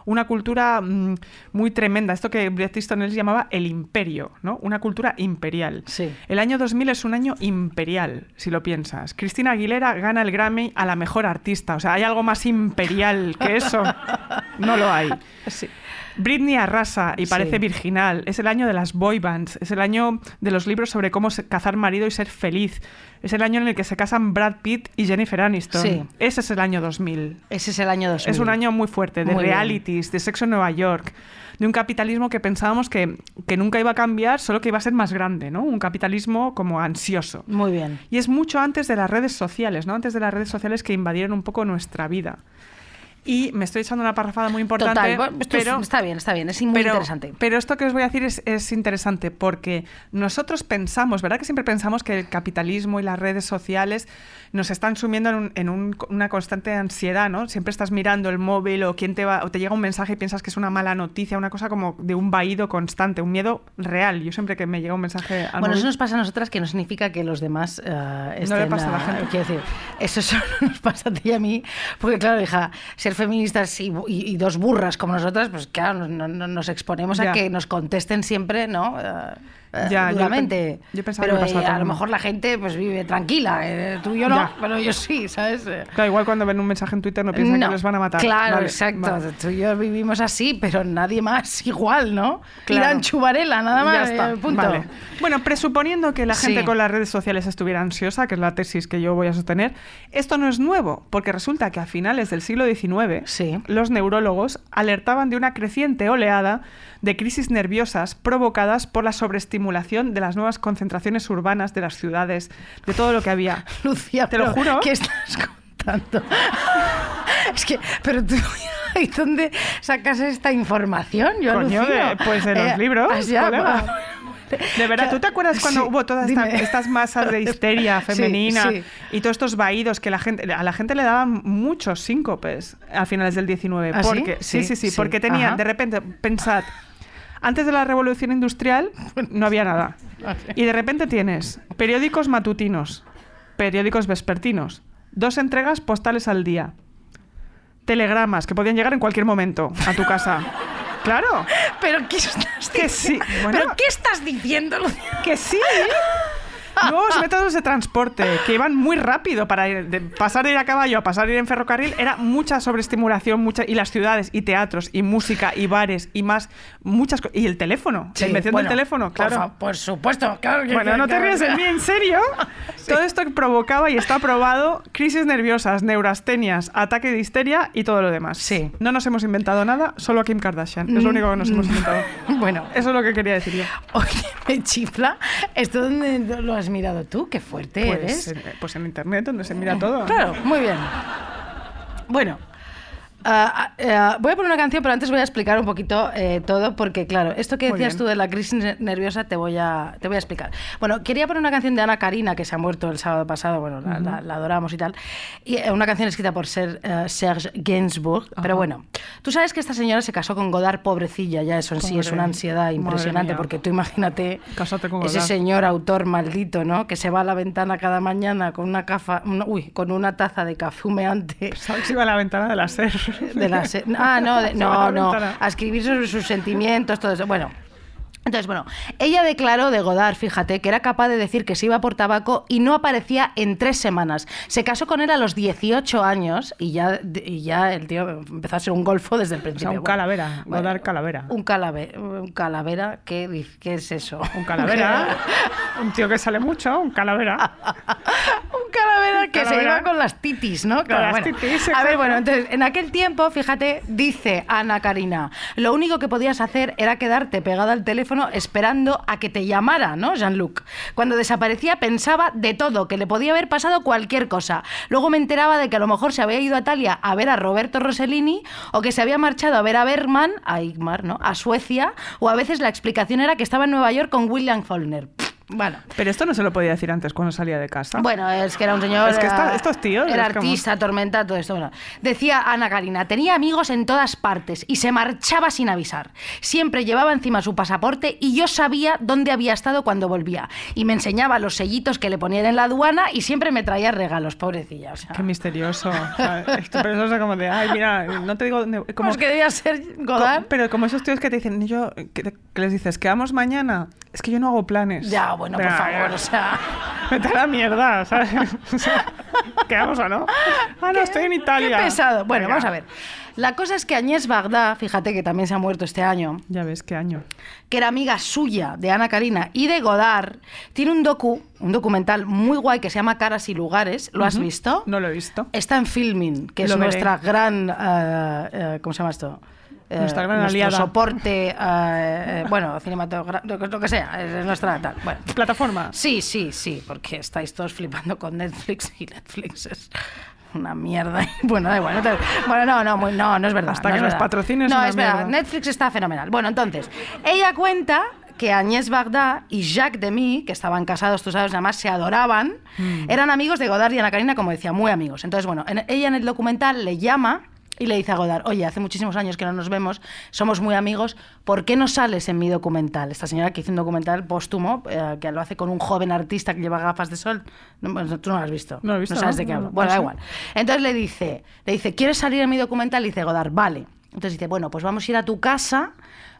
Una cultura mm, muy tremenda, esto que Bret Easton Ellis llamaba el imperio, ¿no? Una cultura imperial. Sí. El año 2000 es un año imperial, si lo piensas. Cristina Aguilera gana el Grammy a la mejor artista. O sea, ¿hay algo más imperial que eso? No lo hay. Sí. Britney arrasa y parece Sí. virginal. Es el año de las boy bands. Es el año de los libros sobre cómo cazar marido y ser feliz. Es el año en el que se casan Brad Pitt y Jennifer Aniston. Sí. Ese es el año 2000. Ese es el año 2000. Es un año muy fuerte de Muy bien. realities, de sexo en Nueva York, de un capitalismo que pensábamos que, que nunca iba a cambiar, solo que iba a ser más grande, ¿no? Un capitalismo como ansioso. Muy bien. Y es mucho antes de las redes sociales, ¿no? Antes de las redes sociales que invadieron un poco nuestra vida. Y me estoy echando una parrafada muy importante, Total, bueno, esto es- pero está bien, está bien, es muy pero, interesante. Pero esto que os voy a decir es, es interesante porque nosotros pensamos, ¿verdad? Que siempre pensamos que el capitalismo y las redes sociales nos están sumiendo en, un- en un- una constante ansiedad, ¿no? Siempre estás mirando el móvil o, quién te va, o te llega un mensaje y piensas que es una mala noticia, una cosa como de un vaído constante, un miedo real. Yo siempre que me llega un mensaje al Bueno, móvil- eso nos pasa a nosotras que no significa que los demás eh, estén, pasa a la gente. Quiero decir, eso solo nos pasa a ti y a mí, porque claro, hija, ser feministas y, y- y dos burras como nosotras, pues claro, no- no- nos exponemos a que nos contesten siempre, ¿no? Eh, Ya, yo duramente. pe- yo pensaba pero que eh, a lo mejor la gente pues vive tranquila, eh, tú y yo no, Ya. pero yo sí, ¿sabes? Eh, Claro, igual cuando ven un mensaje en Twitter no piensan no, que les van a matar. Claro, Vale, exacto. vale. Tú y yo vivimos así, pero nadie más igual, ¿no? Claro. Irán Chubarela, nada más. Ya está, eh, punto. vale. Bueno, presuponiendo que la gente Sí. con las redes sociales estuviera ansiosa, que es la tesis que yo voy a sostener, esto no es nuevo, porque resulta que a finales del siglo XIX Sí. los neurólogos alertaban de una creciente oleada de crisis nerviosas provocadas por la sobreestimulación de las nuevas concentraciones urbanas de las ciudades, de todo lo que había. Lucía, Te lo juro. ¿Qué estás contando? es que, pero tú, ¿y dónde sacas esta información? Yo Coño, de- pues de los libros, colega. va. De verdad, ¿tú te acuerdas cuando Sí, hubo todas esta- estas masas de histeria femenina sí. y todos estos vaídos que la gente, a la gente le daban muchos síncopes a finales del 19? ¿Ah, porque, sí, Sí, sí, porque tenía, Ajá. de repente, pensad, antes de la revolución industrial no había nada. Y de repente tienes periódicos matutinos, periódicos vespertinos, dos entregas postales al día, telegramas que podían llegar en cualquier momento a tu casa. Claro, ¿Pero qué estás que sí. Bueno, ¿Pero qué estás diciendo, Lucía? que sí. Nuevos métodos de transporte que iban muy rápido para ir- de pasar de ir a caballo a pasar de ir en ferrocarril. Era mucha sobreestimulación, mucha, y las ciudades, y teatros, y música, y bares, y más, muchas cosas. Y el teléfono, la invención bueno, del teléfono, por claro. fa- Por, supuesto, claro que Bueno, que- no te ríes de mí, en serio. Todo esto provocaba y está probado crisis nerviosas, neurastenias, ataque de histeria y todo lo demás. Sí. No nos hemos inventado nada, solo a Kim Kardashian. Es lo único que nos hemos inventado. Bueno, Eso es lo que quería decir yo. oye, me chifla. ¿Esto lo has mirado tú? Qué fuerte Pues, eres. en, pues en internet, donde se mira todo. Claro, muy bien. Bueno. Ah, ah, voy a poner una canción, pero antes voy a explicar un poquito eh, todo, porque claro, esto que Muy decías bien. tú de la crisis ne- nerviosa te voy, a, te voy a explicar. Bueno, quería poner una canción de Ana Karina, que se ha muerto el sábado pasado, bueno, la, la- la adoramos y tal, y eh, una canción escrita por Ser- eh, Serge Gainsbourg, pero bueno, tú sabes que esta señora se casó con Godard, pobrecilla, ya eso en sí es Pobre, una ansiedad impresionante, porque tú imagínate Cásate con ese señor autor maldito, ¿no? Que se va a la ventana cada mañana con una, cafa, una- uy, con una taza de café humeante. ¿Sabes que iba a la ventana de la SER? De la se- ah, no, de- no, no. A escribir sobre sus sentimientos, todo eso. Bueno. Entonces, bueno, ella declaró de Godard, fíjate, que era capaz de decir que se iba por tabaco y no aparecía en tres semanas. Se casó con él a los 18 años y ya, y ya el tío empezó a ser un golfo desde el O principio. sea, un calavera. bueno, Godard calavera. Un calavera. Un calavera, ¿qué, qué es eso? Un calavera. un tío que sale mucho, un calavera. un calavera que se iba con las titis, ¿no? Claro, las bueno. titis, a ver, bueno, entonces, en aquel tiempo, fíjate, dice Ana Karina, lo único que podías hacer era quedarte pegada al teléfono esperando a que te llamara, ¿no, Jean-Luc? Cuando desaparecía pensaba de todo, que le podía haber pasado cualquier cosa. Luego me enteraba de que a lo mejor se había ido a Italia a ver a Roberto Rossellini o que se había marchado a ver a Bergman, a Igmar, ¿no? A Suecia, o a veces la explicación era que estaba en Nueva York con William Faulkner. Bueno, Pero esto no se lo podía decir antes cuando salía de casa. bueno, es que era un señor. Es que esta- era- estos tíos, Era es como- artista, tormenta, todo esto. Bueno, decía Ana Karina, tenía amigos en todas partes y se marchaba sin avisar. Siempre llevaba encima su pasaporte y yo sabía dónde había estado cuando volvía. Y me enseñaba los sellitos que le ponían en la aduana y siempre me traía regalos, pobrecilla. O sea, Qué misterioso. Sea, esto, es como de, ay, mira, no te digo... dónde- Como, Pues que debía ser Godard. co- pero como esos tíos que te dicen, yo, que, que les dices, quedamos mañana. Es que yo no hago planes. Ya, bueno, por favor, o sea... Vete a la mierda, ¿sabes? ¿Quedamos o no? Ah, no, estoy en Italia. Qué pesado. Bueno, Venga. vamos a ver. La cosa es que Agnès Varda, fíjate que también se ha muerto este año, Ya ves, qué año. que era amiga suya de Ana Karina y de Godard, tiene un docu, un documental muy guay que se llama Caras y Lugares. ¿Lo has visto? No lo he visto. Está en Filming, que es veré. nuestra gran. eh, eh, ¿Cómo se llama esto? Eh, Nuestra gran nuestro aliada. soporte, eh, eh, bueno, cinematográfico, lo, que- sea, es nuestra tal. Bueno. ¿Plataforma? Sí, sí, sí, porque estáis todos flipando con Netflix y Netflix es una mierda. Bueno, da igual. No te- bueno, no, no, muy- no, no es verdad. Hasta no que nos patrocines No, es verdad. mierda. Netflix está fenomenal. Bueno, entonces, ella cuenta que Agnès Varda y Jacques Demy, que estaban casados, tú sabes, además se adoraban, Mm. eran amigos de Godard y Ana Karina, como decía, muy amigos. Entonces, bueno, en- ella en el documental le llama y le dice a Godard, oye, hace muchísimos años que no nos vemos, somos muy amigos, ¿por qué no sales en mi documental? Esta señora que hizo un documental póstumo, eh, que lo hace con un joven artista que lleva gafas de sol. No, bueno, tú no lo has visto. No lo he visto, sabes ¿no? de qué hablo. no Bueno, da sé. igual. Entonces le dice, le dice, ¿quieres salir en mi documental? Y dice Godard, vale. Entonces dice, bueno, pues vamos a ir a tu casa,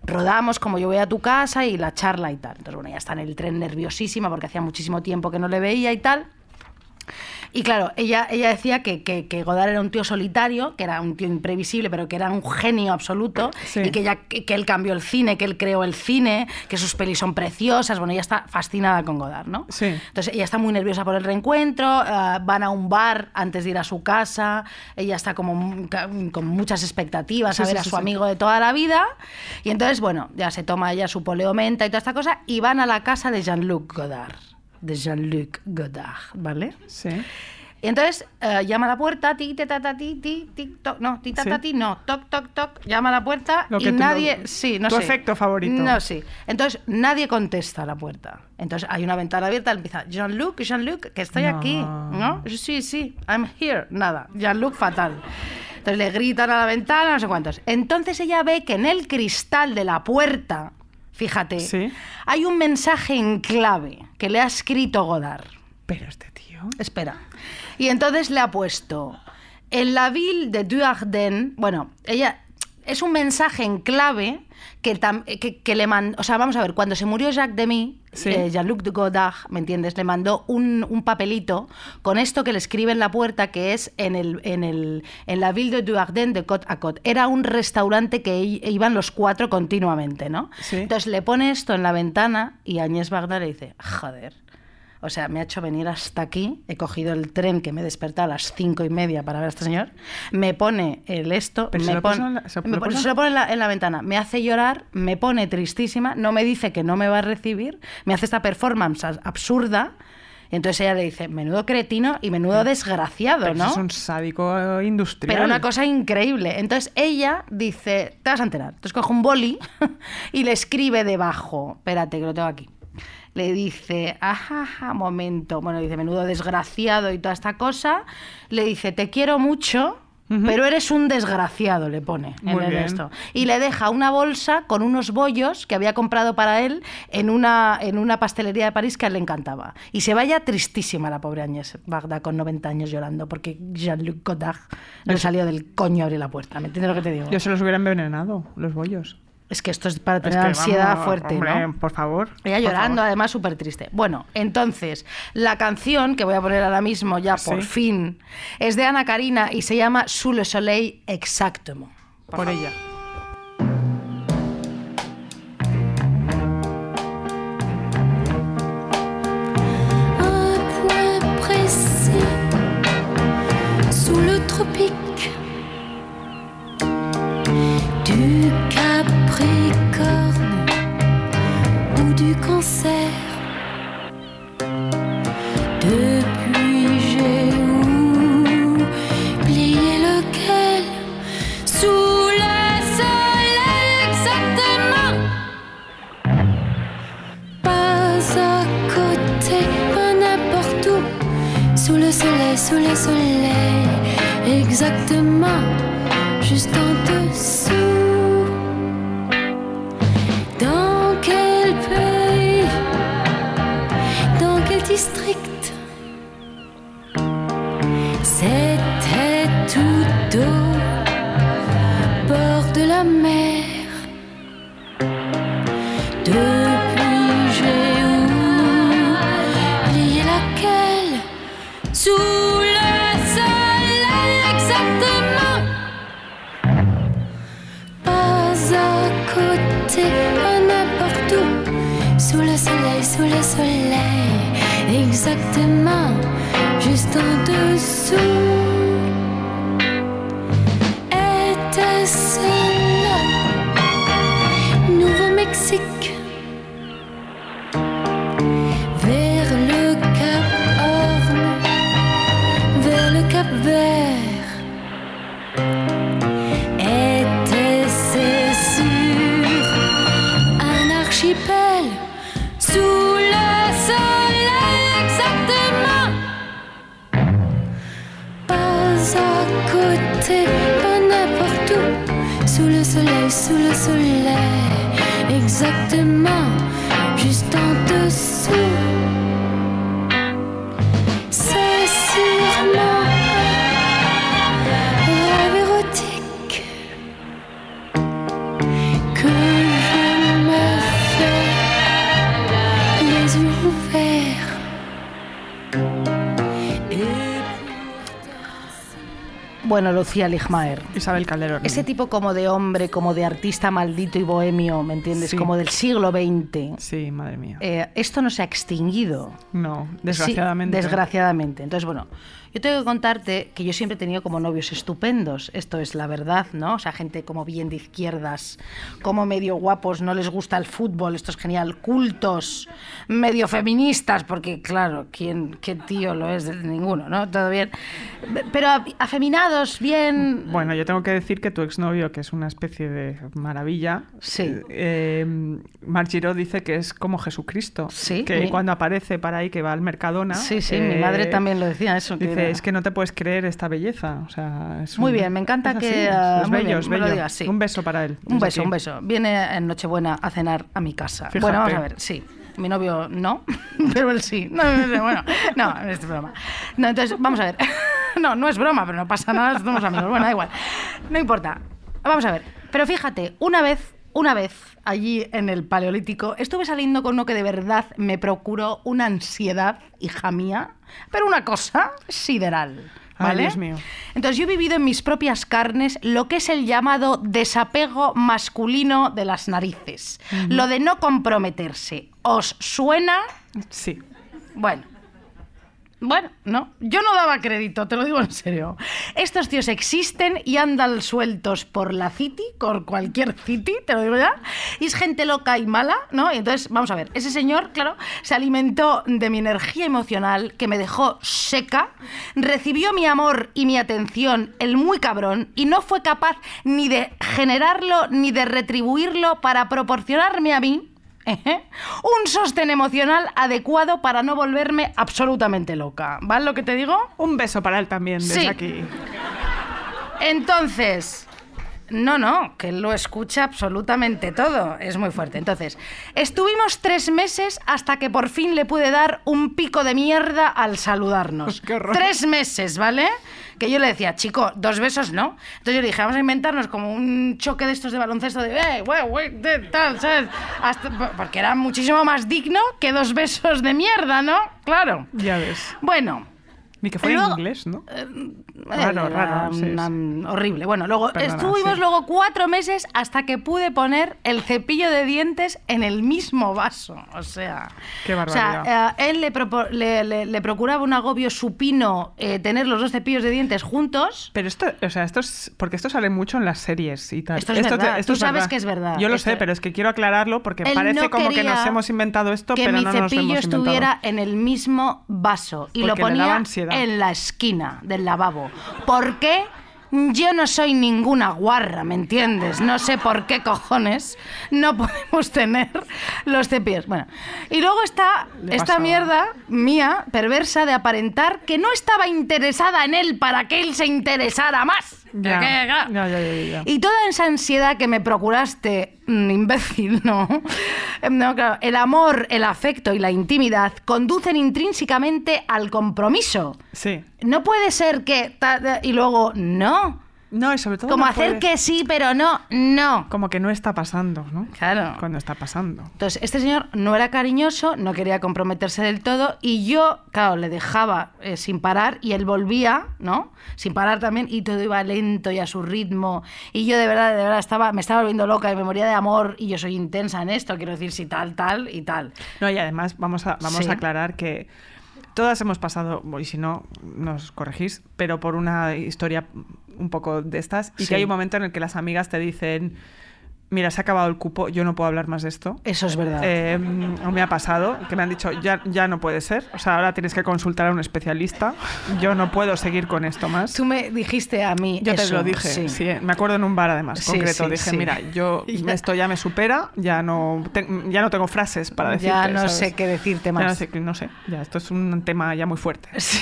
rodamos como yo voy a tu casa y la charla y tal. Entonces, bueno, ya está en el tren nerviosísima porque hacía muchísimo tiempo que no le veía y tal. Y claro, ella, ella decía que, que, que Godard era un tío solitario, que era un tío imprevisible, pero que era un genio absoluto, Sí. y que, ella, que, que él cambió el cine, que él creó el cine, que sus pelis son preciosas. Bueno, ella está fascinada con Godard, ¿no? Sí. Entonces ella está muy nerviosa por el reencuentro, eh, van a un bar antes de ir a su casa, ella está como con muchas expectativas Sí, a ver sí, a su amigo de toda la vida. Y entonces, bueno, ya se toma ella su poleomenta y toda esta cosa y van a la casa de Jean-Luc Godard. De Jean-Luc Godard, ¿vale? Sí. Y entonces eh, llama a la puerta, ti, ta, ta, ti, ti, tic, toc, no, ti, ta, ta, ti, no, toc, toc, toc, llama a la puerta Lo y que nadie, sí, no tu sé. efecto favorito. No, sí. Entonces nadie contesta a la puerta. Entonces hay una ventana abierta, empieza, Jean-Luc, Jean-Luc, que estoy No. aquí, ¿no? Sí, sí, I'm here, nada, Jean-Luc fatal. Entonces le gritan a la ventana, no sé cuántos. Entonces ella ve que en el cristal de la puerta, fíjate, Sí. hay un mensaje en clave que le ha escrito Godard. Pero este tío. Espera. Y entonces le ha puesto en la ville de Duarden, bueno, ella es un mensaje en clave que, tam- que, que le mandó, o sea, vamos a ver, cuando se murió Jacques Demy, Sí. eh, Jean-Luc de Godard, ¿me entiendes? Le mandó un, un papelito con esto que le escribe en la puerta, que es en, el, en, el, en la ville de Duarden de Côte à Côte. Era un restaurante que i- iban los cuatro continuamente, ¿no? Sí. Entonces le pone esto en la ventana y Agnès Varda le dice, joder. O sea, me ha hecho venir hasta aquí, he cogido el tren que me despertó a las cinco y media para ver a este señor, me pone el esto, Pero me lo pone, puso en la- se lo me pone- puso- se lo pone en la, en la ventana, me hace llorar, me pone tristísima, no me dice que no me va a recibir, me hace esta performance absurda, y entonces ella le dice, menudo cretino y menudo desgraciado, Pero ¿no? eso es un sádico industrial. Pero una cosa increíble. Entonces ella dice, te vas a enterar. Entonces coge un boli y le escribe debajo, espérate que lo tengo aquí. Le dice, ajaja, momento. Bueno, dice, menudo desgraciado y toda esta cosa. Le dice, te quiero mucho, pero eres un desgraciado, le pone en el esto. Y le deja una bolsa con unos bollos que había comprado para él en una, en una pastelería de París que a él le encantaba. Y se vaya tristísima la pobre Agnès Bagda con 90 años llorando porque Jean-Luc Godard no salió del coño abrir la puerta. ¿Me entiendes lo que te digo? Yo se los hubiera envenenado, los bollos. Es que esto es para Es tener que, ansiedad vamos, fuerte, hombre, ¿no? por favor. Ella por llorando, favor. además súper triste. Bueno, entonces, la canción que voy a poner ahora mismo, ya por Sí. fin, es de Ana Karina y se llama Sous le soleil exactement. Por ella. Un point précis sous le tropique Cancer. Depuis j'ai oublié lequel sous le soleil exactement. Pas à côté, pas n'importe où. Sous le soleil, sous le soleil, exactement, C'était tout au bord de la mer. Depuis j'ai oublié laquelle sous le soleil exactement. Pas à côté, à n'importe où, sous le soleil, sous le soleil. Exactement, juste en dessous. Sous le soleil, exactement, Bueno, Lucía Ligmaer. Isabel Calderón. Ese tipo como de hombre, como de artista maldito y bohemio, ¿me entiendes? Sí. Como del siglo XX. Sí, madre mía. Eh, esto no se ha extinguido. no, Sí, desgraciadamente. desgraciadamente. Entonces, bueno, yo tengo que contarte que yo siempre he tenido como novios estupendos. Esto es la verdad, ¿no? O sea, gente como bien de izquierdas, como medio guapos, no les gusta el fútbol, esto es genial, cultos, medio feministas, porque claro, ¿quién, qué tío lo es? Ninguno, ¿no? Todo bien. Pero afeminados, bien... Bueno, yo tengo que decir que tu exnovio, que es una especie de maravilla, Sí. eh, Marc Giró dice que es como Jesucristo. Sí, Que mi- cuando aparece para ahí, que va al Mercadona. Sí, sí, eh, mi madre también lo decía eso. que Dice, es que no te puedes creer esta belleza. O sea, es Muy un- bien, me encanta es que, así, ah, es muy bello, bien, es me lo bello. digas, sí. Un beso para él. Un beso, aquí. un beso. Viene en Nochebuena a cenar a mi casa. Fíjate. Bueno, vamos a ver, sí. Mi novio no, pero él sí. No, no, no, bueno, no, es broma. No, entonces, vamos a ver. No, no es broma, pero no pasa nada, somos amigos. Bueno, da igual. No importa. Vamos a ver. Pero fíjate, una vez, una vez allí en el Paleolítico, estuve saliendo con uno que de verdad me procuró una ansiedad, hija mía, pero una cosa sideral. Ay, ¿Vale? Dios mío. Entonces yo he vivido en mis propias carnes lo que es el llamado desapego masculino de las narices. Lo de no comprometerse. ¿Os suena? Sí. Bueno. Bueno, no, yo no daba crédito, te lo digo en serio. Estos tíos existen y andan sueltos por la city, por cualquier city, te lo digo ya. Y es gente loca y mala, ¿no? Y entonces, vamos a ver, ese señor, claro, se alimentó de mi energía emocional, que me dejó seca, recibió mi amor y mi atención, el muy cabrón, y no fue capaz ni de generarlo ni de retribuirlo para proporcionarme a mí. Un sostén emocional adecuado para no volverme absolutamente loca. ¿Vale lo que te digo? Un beso para él también, desde Sí. aquí. Entonces, no, no, que él lo escucha absolutamente todo. Es muy fuerte. Entonces, estuvimos tres meses hasta que por fin le pude dar un pico de mierda al saludarnos. Qué horror. Tres meses, ¿vale? Que yo le decía, chico, dos besos no. Entonces yo le dije, vamos a inventarnos como un choque de estos de baloncesto de, eh, de tal, ¿sabes? Hasta- porque era muchísimo más digno que dos besos de mierda, ¿no? Claro. Ya ves. Bueno, Ni que fuera en inglés, ¿no? Era Raro, raro, sí, una- sí. horrible. Bueno, luego Perdona, estuvimos sí. luego cuatro meses hasta que pude poner el cepillo de dientes en el mismo vaso. O sea, Qué O sea, barbaridad. eh, él le, propo- le- le- le procuraba un agobio supino eh, tener los dos cepillos de dientes juntos. Pero esto, o sea, esto es. Porque esto sale mucho en las series y tal. Esto es verdad, tú sabes que es verdad. Yo lo Esto- sé, pero es que quiero aclararlo porque Él parece no como que nos hemos inventado esto, que pero mi no nos lo cepillo hemos inventado. estuviera en el mismo vaso y lo Porque le en la esquina del lavabo. ¿Por qué? Yo no soy ninguna guarra, ¿me entiendes? No sé por qué cojones no podemos tener los cepillos. Bueno, y luego está esta mierda mía, perversa, de aparentar que no estaba interesada en él para que él se interesara más. Ya. Ya, ya, y toda esa ansiedad que me procuraste, mm, imbécil, ¿no? Em, no, claro, el amor, el afecto y la intimidad conducen intrínsecamente al compromiso. Sí. No puede ser que... y luego, no. No, y sobre todo. Como no hacer que sí, pero no, no. Como que no está pasando, ¿no? Claro. Cuando está pasando. Entonces, este señor no era cariñoso, no quería comprometerse del todo y yo, claro, le dejaba eh, sin parar y él volvía, ¿no? Sin parar también y todo iba lento y a su ritmo. Y yo de verdad, de verdad, estaba, me estaba volviendo loca y me moría de amor y yo soy intensa en esto, quiero decir, si tal, tal y tal. No, y además vamos a, vamos Sí. a aclarar que todas hemos pasado, y si no, nos corregís, pero por una historia un poco de estas, y Sí. que hay un momento en el que las amigas te dicen, mira, se ha acabado el cupo, yo no puedo hablar más de esto. Eso es verdad. Eh, me ha pasado que me han dicho, ya, ya no puede ser, o sea, ahora tienes que consultar a un especialista, yo no puedo seguir con esto más. Tú me dijiste a mí Yo te lo dije, sí. sí. me acuerdo en un bar además, Sí, concreto. sí, dije, mira, yo Ya. esto ya me supera, ya no, te- ya no tengo frases para decirte. Ya no ¿sabes? sé qué decirte Ya más. no sé, no sé, ya esto es un tema ya muy fuerte. Sí.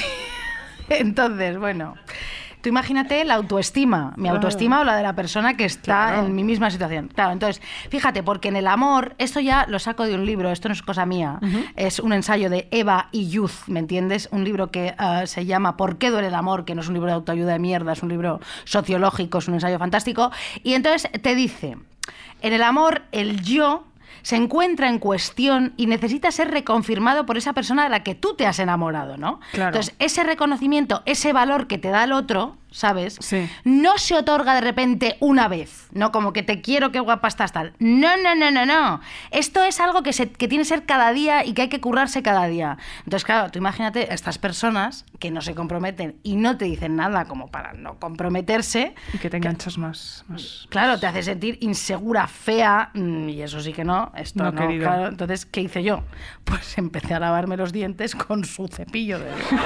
Entonces, bueno, tú imagínate la autoestima, mi Claro. autoestima o la de la persona que está Claro. en mi misma situación. Claro, entonces, fíjate, porque en el amor, esto ya lo saco de un libro, esto no es cosa mía, es un ensayo de Eva y Youth, ¿me entiendes? Un libro que ah, se llama ¿Por qué duele el amor? Que no es un libro de autoayuda de mierda, es un libro sociológico, es un ensayo fantástico. Y entonces te dice, en el amor, el yo se encuentra en cuestión y necesita ser reconfirmado por esa persona de la que tú te has enamorado, ¿no? Claro. Entonces, ese reconocimiento, ese valor que te da el otro, ¿sabes? Sí. No se otorga de repente una vez, no como que te quiero, qué guapa estás tal. No, no, no, no, no. Esto es algo que, se, que tiene que ser cada día y que hay que currarse cada día. Entonces, claro, tú imagínate a estas personas que no se comprometen y no te dicen nada como para no comprometerse. Y que te enganchas más. más. Claro, te hace sentir insegura, fea, mm, y eso sí que no. Esto No, no, querido. claro. Entonces, ¿qué hice yo? Pues empecé a lavarme los dientes con su cepillo de dientes.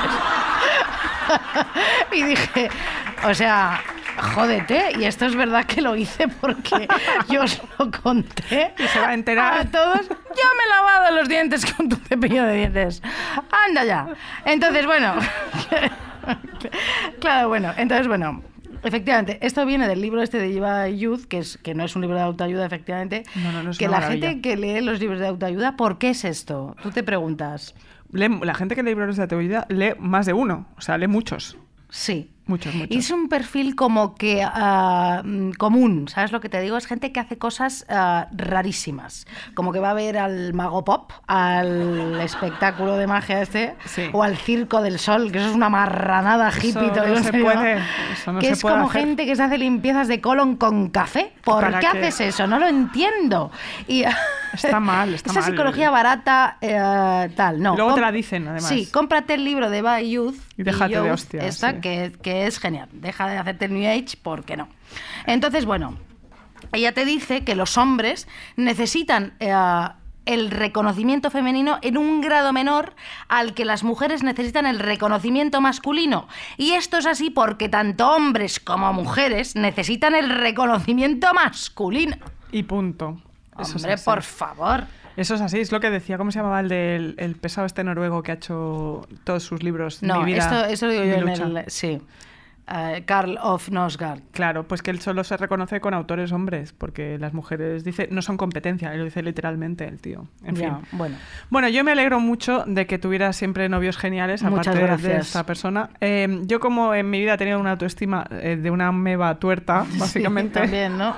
y dije, o sea, jódete, y esto es verdad que lo hice porque yo os lo conté. Y se va a enterar. A todos, yo me he lavado los dientes con tu cepillo de dientes. Anda ya. Entonces, bueno. claro, bueno, entonces, bueno. Efectivamente, esto viene del libro este de Eva Youth, que, es, que no es un libro de autoayuda, efectivamente. No, no, no es que una la gente maravilla. que lee los libros de autoayuda, ¿por qué es esto? Tú te preguntas. Lee- la gente que lee libros de teoría lee más de uno, o sea, lee muchos. Sí. Muchos, muchos. Y es un perfil como que ah, mm, común, ¿sabes lo que te digo? Es gente que hace cosas ah, rarísimas. Como que va a ver al Mago Pop, al espectáculo de magia este, Sí. o al Circo del Sol, que eso es una marranada hippie. Eso no se serio. puede, eso no que se es puede como hacer. gente que se hace limpiezas de colon con café. ¿Por ¿Para qué qué? haces eso? No lo entiendo. Y, Está mal, está Esa mal. psicología barata, eh, tal, no. Luego te la dicen, además. Sí, cómprate el libro de Eva Youth. Y déjate de hostias, esta, sí. que, que es genial. Deja de hacerte el New Age, ¿por qué no? Entonces, bueno, ella te dice que los hombres necesitan eh, el reconocimiento femenino en un grado menor al que las mujeres necesitan el reconocimiento masculino. Y esto es así porque tanto hombres como mujeres necesitan el reconocimiento masculino. Y punto. Eso Hombre, por favor. Eso es así, es lo que decía, ¿cómo se llamaba el del el pesado este noruego que ha hecho todos sus libros? No, Mi vida, esto, eso lo digo yo en el... Sí. Karl of Nosgard. Claro, pues que él solo se reconoce con autores hombres, porque las mujeres dice no son competencia, lo dice literalmente el tío. En Ya, fin. bueno. Bueno, yo me alegro mucho de que tuvieras siempre novios geniales, Muchas aparte de gracias. esta persona. Eh, yo como en mi vida he tenido una autoestima eh, de una meba tuerta, básicamente. Sí, también, ¿no?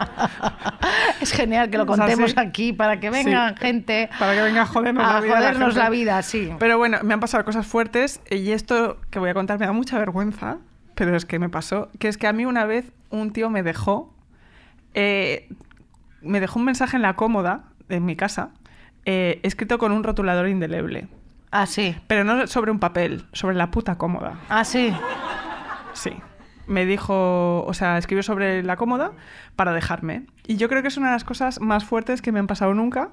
es genial que lo contemos así. aquí para que vengan Sí. gente Para que venga a jodernos a la vida. la jodernos gente. la vida, sí. Pero bueno, me han pasado cosas fuertes y esto que voy a contar me da mucha vergüenza, pero es que me pasó, que es que a mí una vez un tío me dejó, eh, me dejó un mensaje en la cómoda de mi casa, eh, escrito con un rotulador indeleble, Ah, sí. pero no sobre un papel, sobre la puta cómoda. Ah, sí. Sí. Me dijo, o sea, escribió sobre la cómoda para dejarme. Y yo creo que es una de las cosas más fuertes que me han pasado nunca.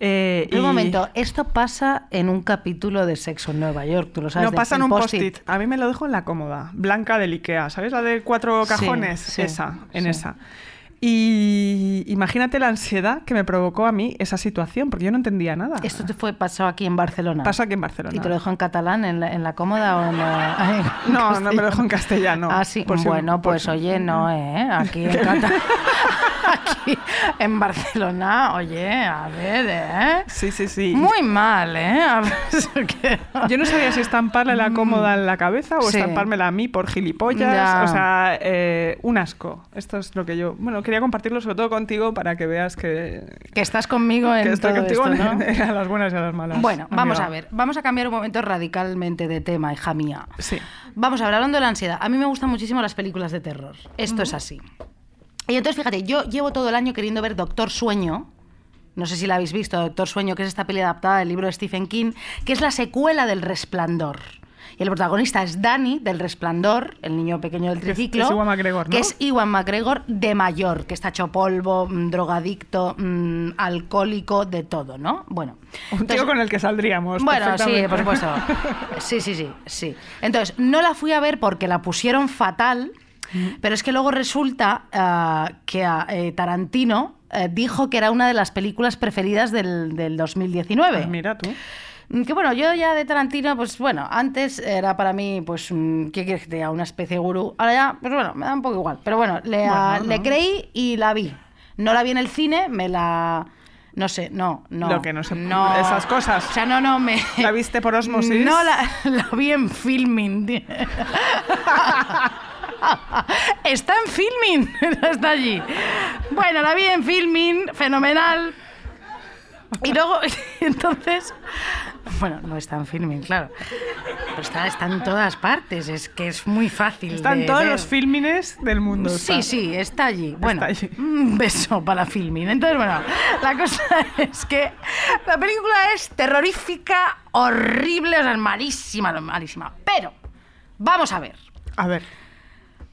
eh, un y- momento, esto pasa en un capítulo de Sexo en Nueva York, tú lo sabes. No, pasa en un post-it. A mí me lo dejo en la cómoda, blanca del Ikea. ¿Sabes la de cuatro Sí, cajones? sí, esa, en sí. esa. Y imagínate la ansiedad que me provocó a mí esa situación, porque yo no entendía nada. Esto te fue pasado aquí en Barcelona. Pasó aquí en Barcelona. ¿Y te lo dejó en catalán, en la, en la cómoda o en la... en No, no me lo dejó en castellano. Ah, sí. Por bueno, pues si- oye, no, ¿eh? Aquí en catalán... aquí en Barcelona, oye, a ver, ¿eh? Sí, sí, sí. Muy mal, ¿eh? A ver, Yo no sabía si estamparle la cómoda en la cabeza o Sí. estampármela a mí por gilipollas. Ya. O sea, eh, un asco. Esto es lo que yo... Bueno, quería compartirlo sobre todo contigo para que veas que, que estás conmigo en que estoy todo contigo esto, ¿no? en- a las buenas y a las malas. Bueno, vamos a ver. Vamos a cambiar un momento radicalmente de tema, hija mía. Sí. Vamos a ver, hablando de la ansiedad. A mí me gustan muchísimo las películas de terror. Esto es así. Y entonces, fíjate, yo llevo todo el año queriendo ver Doctor Sueño. No sé si la habéis visto, Doctor Sueño, que es esta peli adaptada del libro de Stephen King, que es la secuela del Resplandor. Y el protagonista es Danny, del Resplandor, el niño pequeño del Que es- triciclo. es Ewan McGregor, ¿no? Que es Iwan McGregor de mayor, que está hecho polvo, mm, drogadicto, mm, alcohólico, de todo, ¿no? Bueno. Un entonces- tío con el que saldríamos. bueno, sí, por supuesto. Sí, sí, sí, sí. Entonces, no la fui a ver porque la pusieron fatal, pero es que luego resulta ah, que a, eh, Tarantino eh, dijo que era una de las películas preferidas del, del 2019. Pues mira tú. Mm, Que bueno, yo ya de Tarantino, pues bueno, antes era para mí, pues, ¿qué quieres que te diga? Una especie de gurú. Ahora ya, pues bueno, me da un poco igual. Pero bueno, le, ah, Bueno, le no. creí y la vi. No la vi en el cine, me la... No sé, no, no. Lo que no se- no. esas cosas. O sea, no, no, me... ¿La viste por osmosis? No, la, la vi en filming. Está en filming, está allí. Bueno, la vi en filming, fenomenal. Y luego, entonces, bueno, no está en filming, claro. Pero está, está en todas partes, es que es muy fácil. Están de todos ver. los filmines del mundo. Sí, está. sí, está allí. Bueno, allí. un beso para filming. Entonces, bueno, la cosa es que la película es terrorífica, horrible, o sea, es malísima, malísima. Pero, vamos a ver. A ver.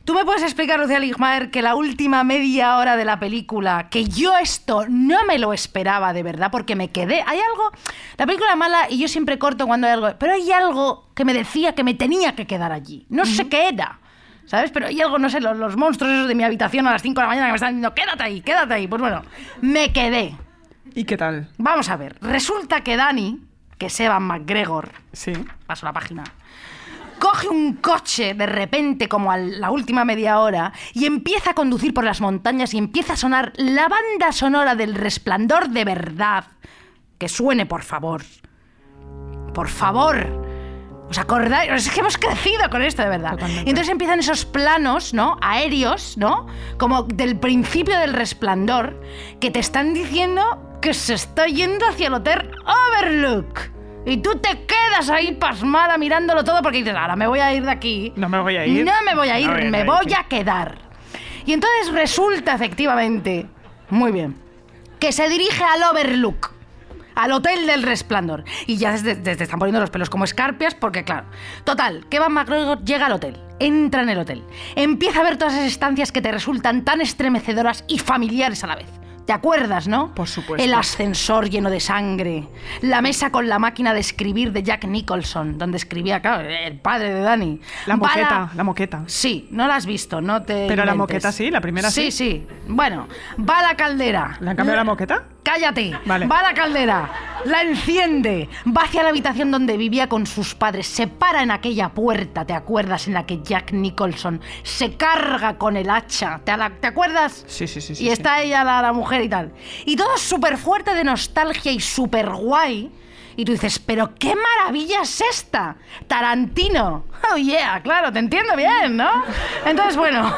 ¿Tú me puedes explicar, Lucía Ligmaer, que la última media hora de la película, que yo esto no me lo esperaba de verdad, porque me quedé. Hay algo. La película es mala y yo siempre corto cuando hay algo. Pero hay algo que me decía que me tenía que quedar allí. No sé qué era. ¿Sabes? Pero hay algo, no sé, los, los monstruos esos de mi habitación a las 5 de la mañana que me están diciendo, quédate ahí, quédate ahí. Pues bueno, me quedé. ¿Y qué tal? Vamos a ver. Resulta que Dani, que es Evan McGregor, Sí. paso la página. Coge un coche de repente, como a la última media hora, y empieza a conducir por las montañas y empieza a sonar la banda sonora del resplandor de verdad. Que suene, por favor. Por favor. ¿Os acordáis? Es que hemos crecido con esto, de verdad. Y entonces empiezan esos planos, ¿no? Aéreos, ¿no? Como del principio del resplandor, que te están diciendo que se está yendo hacia el Hotel Overlook. Y tú te quedas ahí pasmada mirándolo todo porque dices, ahora me voy a ir de aquí. No me voy a ir. No me voy a ir, No voy a ir me voy a quedar. Y entonces resulta efectivamente, muy bien, que se dirige al Overlook, al Hotel del Resplandor. Y ya desde, desde están poniendo los pelos como escarpias porque, claro, total, que Van McGregor llega al hotel, entra en el hotel, empieza a ver todas esas estancias que te resultan tan estremecedoras y familiares a la vez. ¿Te acuerdas, no? Por supuesto. El ascensor lleno de sangre, la mesa con la máquina de escribir de Jack Nicholson, donde escribía, claro, el padre de Danny. La moqueta, la moqueta. Sí, no la has visto, no te. Pero la moqueta sí, la primera sí. Sí, sí. Bueno, va a la caldera. ¿Le han cambiado la moqueta? Cállate. Vale. Va a la caldera, la enciende, va hacia la habitación donde vivía con sus padres, se para en aquella puerta, ¿te acuerdas? En la que Jack Nicholson se carga con el hacha. ¿Te, ¿te acuerdas? Sí, sí, sí. y sí. está ella, la, la mujer y tal. Y todo súper fuerte de nostalgia y súper guay. Y tú dices, pero qué maravilla es esta. Tarantino. Oh, yeah, claro, te entiendo bien, ¿no? Entonces, bueno.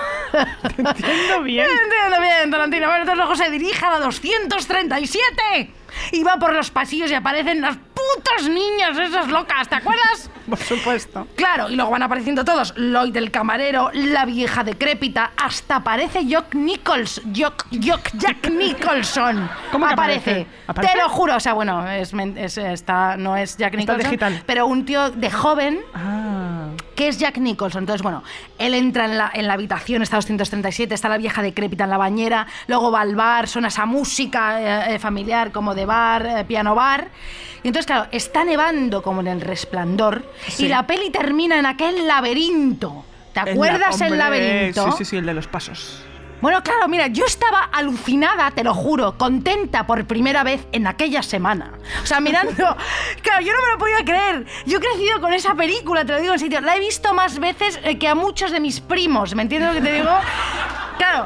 Te entiendo bien. Entiendo bien, Tarantino. Bueno, entonces luego se dirige a la 237 y va por los pasillos y aparecen las putas niñas esas locas, ¿te acuerdas? Por supuesto. Claro, y luego van apareciendo todos. Lloyd el camarero, la vieja decrépita, hasta aparece Jock Nichols. Jock, Jock, Jack Nicholson. ¿Cómo que aparece? aparece? Te lo juro, o sea, bueno, es, men- es- está, no es Jack Está Nicholson, digital. pero un tío de joven Ah. que es Jack Nicholson. Entonces, bueno, él entra en la, en la habitación, está 237, está la vieja decrépita en la bañera, luego va al bar, suena esa música eh, eh, familiar como de bar, eh, piano bar. Y entonces, claro, está nevando como en el resplandor Sí. y la peli termina en aquel laberinto. ¿Te El la- acuerdas el laberinto? Sí, sí, sí, el de los pasos. Bueno, claro, mira, yo estaba alucinada, te lo juro, contenta por primera vez en aquella semana. O sea, mirando. claro, yo no me lo podía creer. Yo he crecido con esa película, te lo digo en sitio. La he visto más veces eh, que a muchos de mis primos, ¿me entiendes lo que te digo? Claro.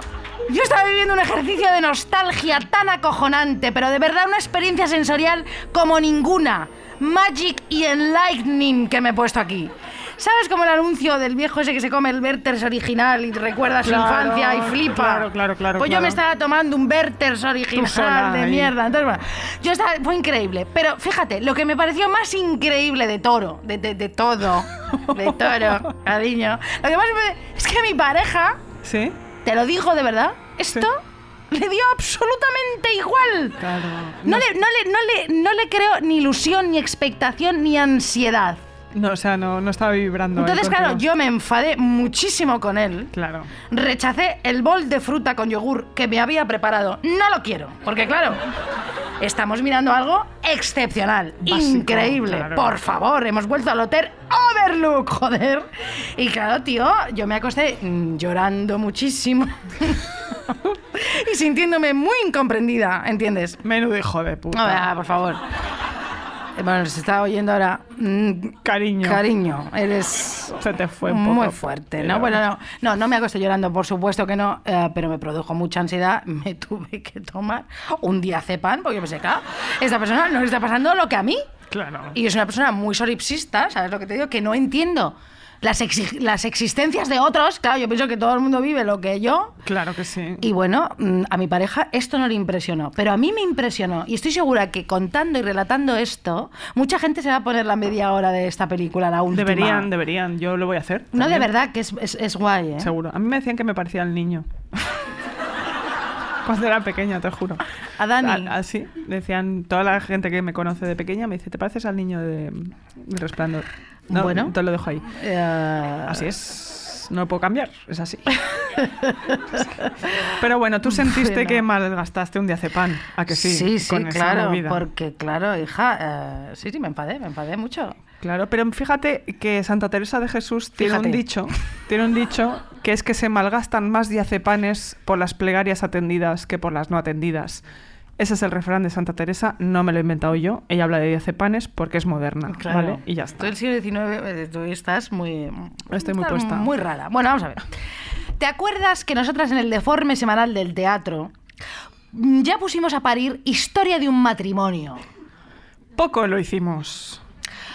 Yo estaba viviendo un ejercicio de nostalgia tan acojonante, pero de verdad una experiencia sensorial como ninguna. Magic y enlightening que me he puesto aquí. ¿Sabes como el anuncio del viejo ese que se come el Werther's original y recuerda su Claro, infancia y flipa? claro, claro, claro, Pues yo me estaba tomando un Werther's Tú original de ahí. mierda. Entonces, bueno, yo estaba, fue increíble. Pero fíjate, lo que me pareció más increíble de toro, de, de- de todo, de toro, cariño, lo que más me, es que mi pareja, ¿Sí? te lo digo de verdad, esto le dio absolutamente igual. Claro. No, le, no, le, no, le, no le creo ni ilusión, ni expectación, ni ansiedad. No, o sea, no, no estaba vibrando. ahí Entonces, claro, yo me enfadé muchísimo con él. Claro. Rechacé el bol de fruta con yogur que me había preparado. No lo quiero, porque claro, estamos mirando algo excepcional, Básico, increíble. claro. Por favor, hemos vuelto al hotel Overlook, joder. Y claro, tío, yo me acosté llorando muchísimo. y sintiéndome muy incomprendida, ¿entiendes? Menudo hijo de puta. A ver, por favor. Eh, Bueno, se está oyendo ahora. mm, Cariño. Cariño, eres Se te fue un poco. muy fuerte, ¿no? pero- Bueno, no, no, no me acosté llorando, por supuesto que no, eh, pero me produjo mucha ansiedad. Me tuve que tomar un diazepam porque pensé, claro, esta persona no le está pasando lo que a mí. Claro. Y es una persona muy solipsista, ¿sabes lo que te digo? Que no entiendo las, exi- las existencias de otros. Claro, yo pienso que todo el mundo vive lo que yo. Claro que sí. Y bueno, mm, a mi pareja esto no le impresionó, pero a mí me impresionó. Y estoy segura que contando y relatando esto, mucha gente se va a poner la media hora de esta película, la última. Deberían, deberían. Yo lo voy a hacer. No, de verdad, que es, es- es guay, ¿eh? Seguro. A mí me decían que me parecía el niño. Cuando era pequeña, te juro. A Dani. A- Así. Decían, toda la gente que me conoce de pequeña me dice, ¿te pareces al niño de, de Resplandor? No, Bueno. Te lo dejo ahí. Eh, Así es. No lo puedo cambiar. Es así. Pero bueno, tú sentiste Bueno. que malgastaste un diazepam. ¿A que sí? Sí, sí, con claro, porque claro, hija, eh, sí, sí, me enfadé, me enfadé mucho. Claro, pero fíjate que Santa Teresa de Jesús tiene Fíjate. un dicho, tiene un dicho que es que se malgastan más diazepanes por las plegarias atendidas que por las no atendidas. Ese es el refrán de Santa Teresa, no me lo he inventado yo. Ella habla de diazepanes porque es moderna, Claro. ¿vale? Y ya está. Tú el siglo XIX, eh, tú estás muy... Estoy muy puesta. Muy rara. Bueno, vamos a ver. ¿Te acuerdas que nosotras en el deforme semanal del teatro mm, ya pusimos a parir Historia de un matrimonio? Poco lo hicimos.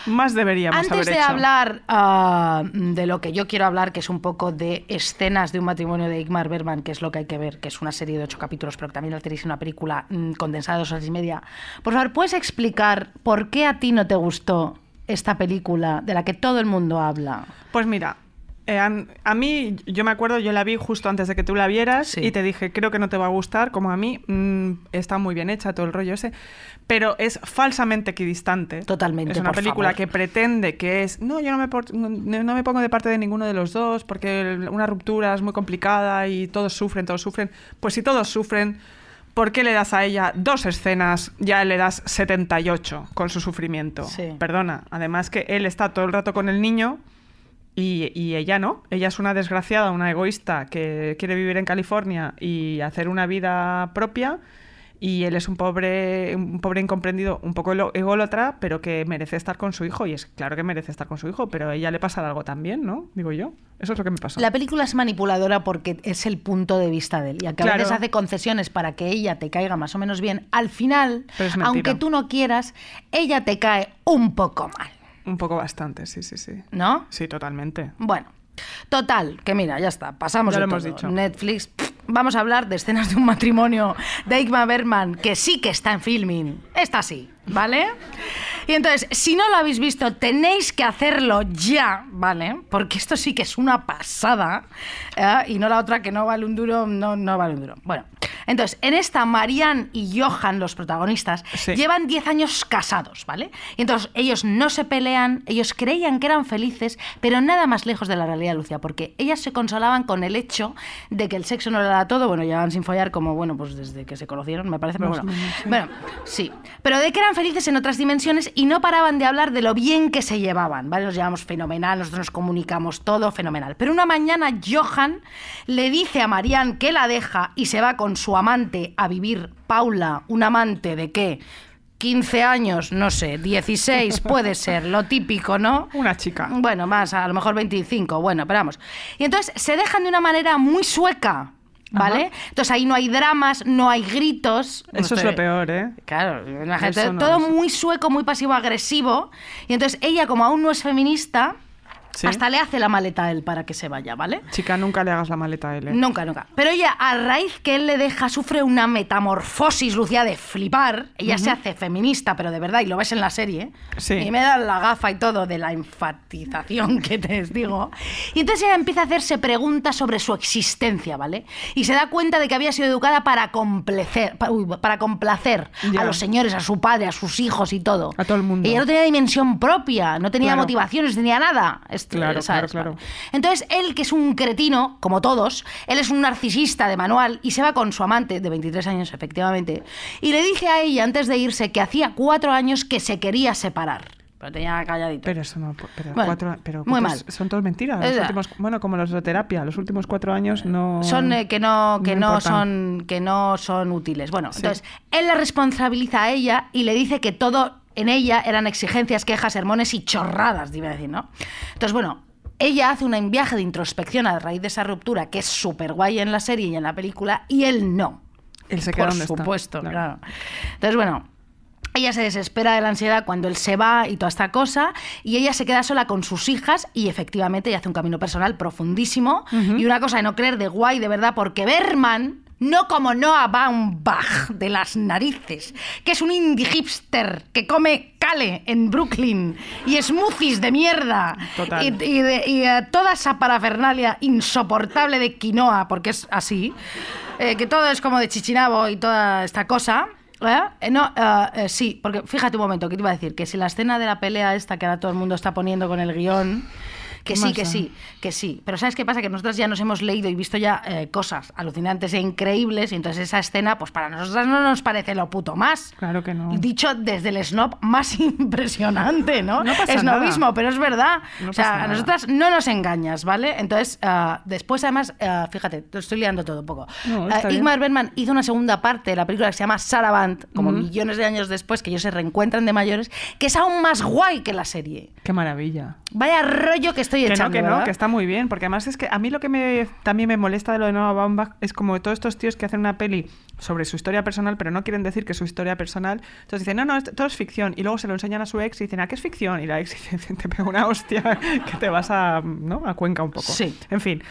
Más deberíamos Antes haber de hecho. hablar ah, de lo que yo quiero hablar, que es un poco de escenas de un matrimonio de Igmar Bergman, que es lo que hay que ver, que es una serie de ocho capítulos, pero que también la tenéis en una película mm, condensada de dos horas y media. Por favor, ¿puedes explicar por qué a ti no te gustó esta película de la que todo el mundo habla? Pues mira, eh, a mí, yo me acuerdo, yo la vi justo antes de que tú la vieras Sí. y te dije, creo que no te va a gustar, como a mí, mm, está muy bien hecha todo el rollo ese, pero es falsamente equidistante. Totalmente, Es una por película favor. que pretende que es, no, yo no me, por- no, no me pongo de parte de ninguno de los dos porque el- una ruptura es muy complicada y todos sufren, todos sufren. Pues si todos sufren... ¿Por qué le das a ella dos escenas? Ya le das 78 con su sufrimiento. Sí. Perdona. Además que él está todo el rato con el niño y, y ella no. Ella es una desgraciada, una egoísta que quiere vivir en California y hacer una vida propia. Y él es un pobre, un pobre incomprendido, un poco ególatra, pero que merece estar con su hijo. Y es claro que merece estar con su hijo, pero a ella le pasa algo también, ¿no? Digo yo. Eso es lo que me pasa. La película es manipuladora porque es el punto de vista de él. Y aunque a Claro. veces hace concesiones para que ella te caiga más o menos bien, al final, aunque tú no quieras, ella te cae un poco mal. Un poco bastante, sí, sí, sí. ¿No? Sí, totalmente. Bueno, total, que mira, ya está, pasamos Ya lo hemos dicho. Netflix, pff, vamos a hablar de escenas de un matrimonio de Igmar Bergman, que sí que está en filming. Esta sí, ¿vale? Y entonces, si no lo habéis visto, tenéis que hacerlo ya, ¿vale? Porque esto sí que es una pasada. ¿eh? Y no la otra que no vale un duro, no, no vale un duro. Bueno, entonces, en esta, Marianne y Johan, los protagonistas, Sí. llevan 10 años casados, ¿vale? Y entonces ellos no se pelean, ellos creían que eran felices, pero nada más lejos de la realidad, Lucia, porque ellas se consolaban con el hecho de que el sexo no era todo, bueno, llevaban sin follar como, bueno, pues desde que se conocieron, me parece, pero Más bueno. o menos, sí. Bueno, sí. Pero de que eran felices en otras dimensiones y no paraban de hablar de lo bien que se llevaban, ¿vale? Nos llevamos fenomenal, nosotros nos comunicamos todo fenomenal. Pero una mañana Johan le dice a Marianne que la deja y se va con su amante a vivir. Paula, un amante de qué? 15 años, no sé, 16 puede ser, lo típico, ¿no? Una chica. Bueno, más, a lo mejor 25, bueno, pero vamos. Y entonces se dejan de una manera muy sueca. ¿Vale? Entonces ahí no hay dramas, no hay gritos. No Eso es lo peor, ¿eh? Claro, no todo es. muy sueco, muy pasivo-agresivo. Y entonces ella, como aún no es feminista, Sí. hasta le hace la maleta a él para que se vaya, ¿vale? Chica, nunca le hagas la maleta a él. ¿eh? Nunca, nunca. Pero ella, a raíz que él le deja, sufre una metamorfosis, Lucía, de flipar. Ella se hace feminista, pero de verdad, y lo ves en la serie. Sí. Y me da la gafa y todo de la enfatización que te digo. Y entonces ella empieza a hacerse preguntas sobre su existencia, ¿vale? Y se da cuenta de que había sido educada para complacer, uy, para complacer Ya. a los señores, a su padre, a sus hijos y todo. A todo el mundo. Ella no tenía dimensión propia, no tenía Claro. motivaciones, no tenía nada. Este, Claro, ¿sabes? claro, claro. Entonces, él, que es un cretino, como todos, él es un narcisista de manual y se va con su amante, de 23 años efectivamente, y le dice a ella antes de irse que hacía cuatro años que se quería separar. Pero tenía calladito. Pero eso no. Pero, Bueno, cuatro, pero muy mal. son todos mentiras. Los últimos- bueno, como los de terapia, los últimos cuatro años no. son eh, que no que no, son que no son útiles. Bueno, Sí. entonces él la responsabiliza a ella y le dice que todo en ella eran exigencias, quejas, sermones y chorradas, iba a decir, ¿no? Entonces, bueno, ella hace un viaje de introspección a raíz de esa ruptura que es súper guay en la serie y en la película y él no. Él se queda Por donde está. supuesto, claro. Entonces, bueno, ella se desespera de la ansiedad cuando él se va y toda esta cosa, y ella se queda sola con sus hijas y efectivamente ella hace un camino personal profundísimo y una cosa de no creer de guay de verdad, porque Berman, no como Noah Baumbach de las narices, que es un indie hipster que come cale en Brooklyn y smoothies de mierda Total. y, y de- y, eh, toda esa parafernalia insoportable de quinoa, porque es así, eh, que todo es como de chichinabo y toda esta cosa. ¿eh? No, eh, sí, porque fíjate un momento, que te iba a decir? Que si la escena de la pelea esta que ahora todo el mundo está poniendo con el guion, que ¿Qué sí, que sí, que sí. Pero ¿sabes qué pasa? Que nosotras ya nos hemos leído y visto ya eh, cosas alucinantes e increíbles y entonces esa escena, pues para nosotras no nos parece lo puto más. Claro que no. Dicho desde el snob más impresionante, ¿no? No pasa Snobismo, nada. pero es verdad. No o sea, a nosotras no nos engañas, ¿vale? Entonces, ah, después además, ah, fíjate, te estoy liando todo un poco. No, está bien. Igmar Bergman hizo una segunda parte de la película que se llama Saraband, como millones de años después, que ellos se reencuentran de mayores, que es aún más guay que la serie. Qué maravilla. Vaya rollo que estoy Que no, que no, que está muy bien, porque además es que a mí lo que me, también me molesta de lo de Noah Baumbach es como todos estos tíos que hacen una peli sobre su historia personal, pero no quieren decir que es su historia personal. Entonces dicen, no, no, esto- todo es ficción. Y luego se lo enseñan a su ex y dicen, ¿a qué es ficción? Y la ex dice, te pega una hostia que te vas a, ¿no? a Cuenca un poco. Sí. En fin,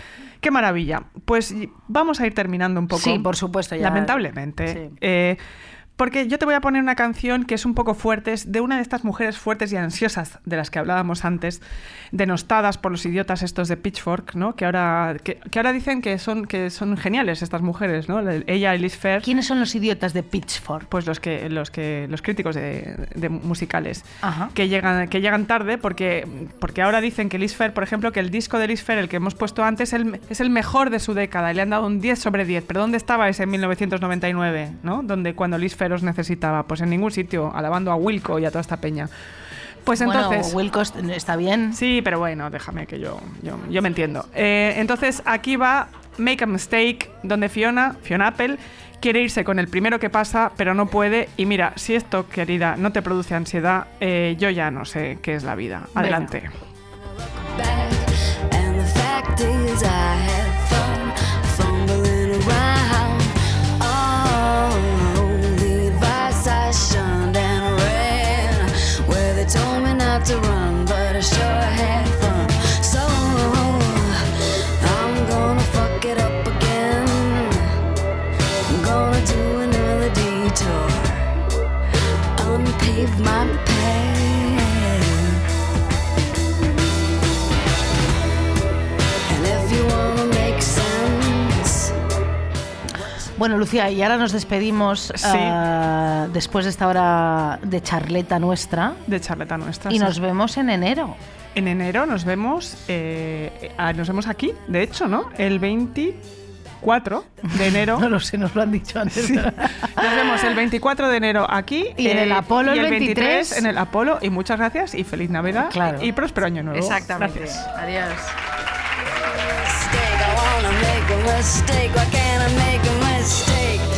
qué maravilla. Pues vamos a ir terminando un poco. Sí, por supuesto, ya. Lamentablemente. Sí. Eh, porque yo te voy a poner una canción que es un poco fuerte, es de una de estas mujeres fuertes y ansiosas de las que hablábamos antes, denostadas por los idiotas estos de Pitchfork, ¿no? Que ahora, que, que ahora dicen que son, que son geniales estas mujeres, ¿no? La- Ella y Liz Fair, ¿Quiénes son los idiotas de Pitchfork? pues los que, los que, los críticos de, de musicales, Ajá. que llegan, que llegan tarde porque, porque ahora dicen que Liz Fair, por ejemplo, que el disco de Liz Fair, el que hemos puesto antes, es el, es el mejor de su década y le han dado un 10 sobre 10. Pero ¿dónde estaba ese en 1999, ¿no? Donde cuando Liz Fair os necesitaba, pues en ningún sitio, alabando a Wilco y a toda esta peña. Pues entonces... Bueno, Wilcos está bien. Sí, pero bueno, déjame que yo, yo, yo me entiendo. Eh, entonces aquí va Make a Mistake, donde Fiona, Fiona Apple, quiere irse con el primero que pasa, pero no puede. Y mira, si esto, querida, no te produce ansiedad, eh, yo ya no sé qué es la vida. Adelante. back. Told me Bueno, Lucía, y ahora nos despedimos Sí. ah, después de esta hora de charleta nuestra De charleta nuestra. y sí. nos vemos en enero. En enero nos vemos, eh, nos vemos aquí, de hecho, ¿no? El 24 de enero. No lo sé, nos lo han dicho antes. Sí. Nos vemos el 24 de enero aquí. eh, Y en el Apolo y el el 23 en el Apolo. Y muchas gracias y feliz Navidad. Claro. Y próspero año nuevo. Exactamente. Gracias. Adiós. mistake.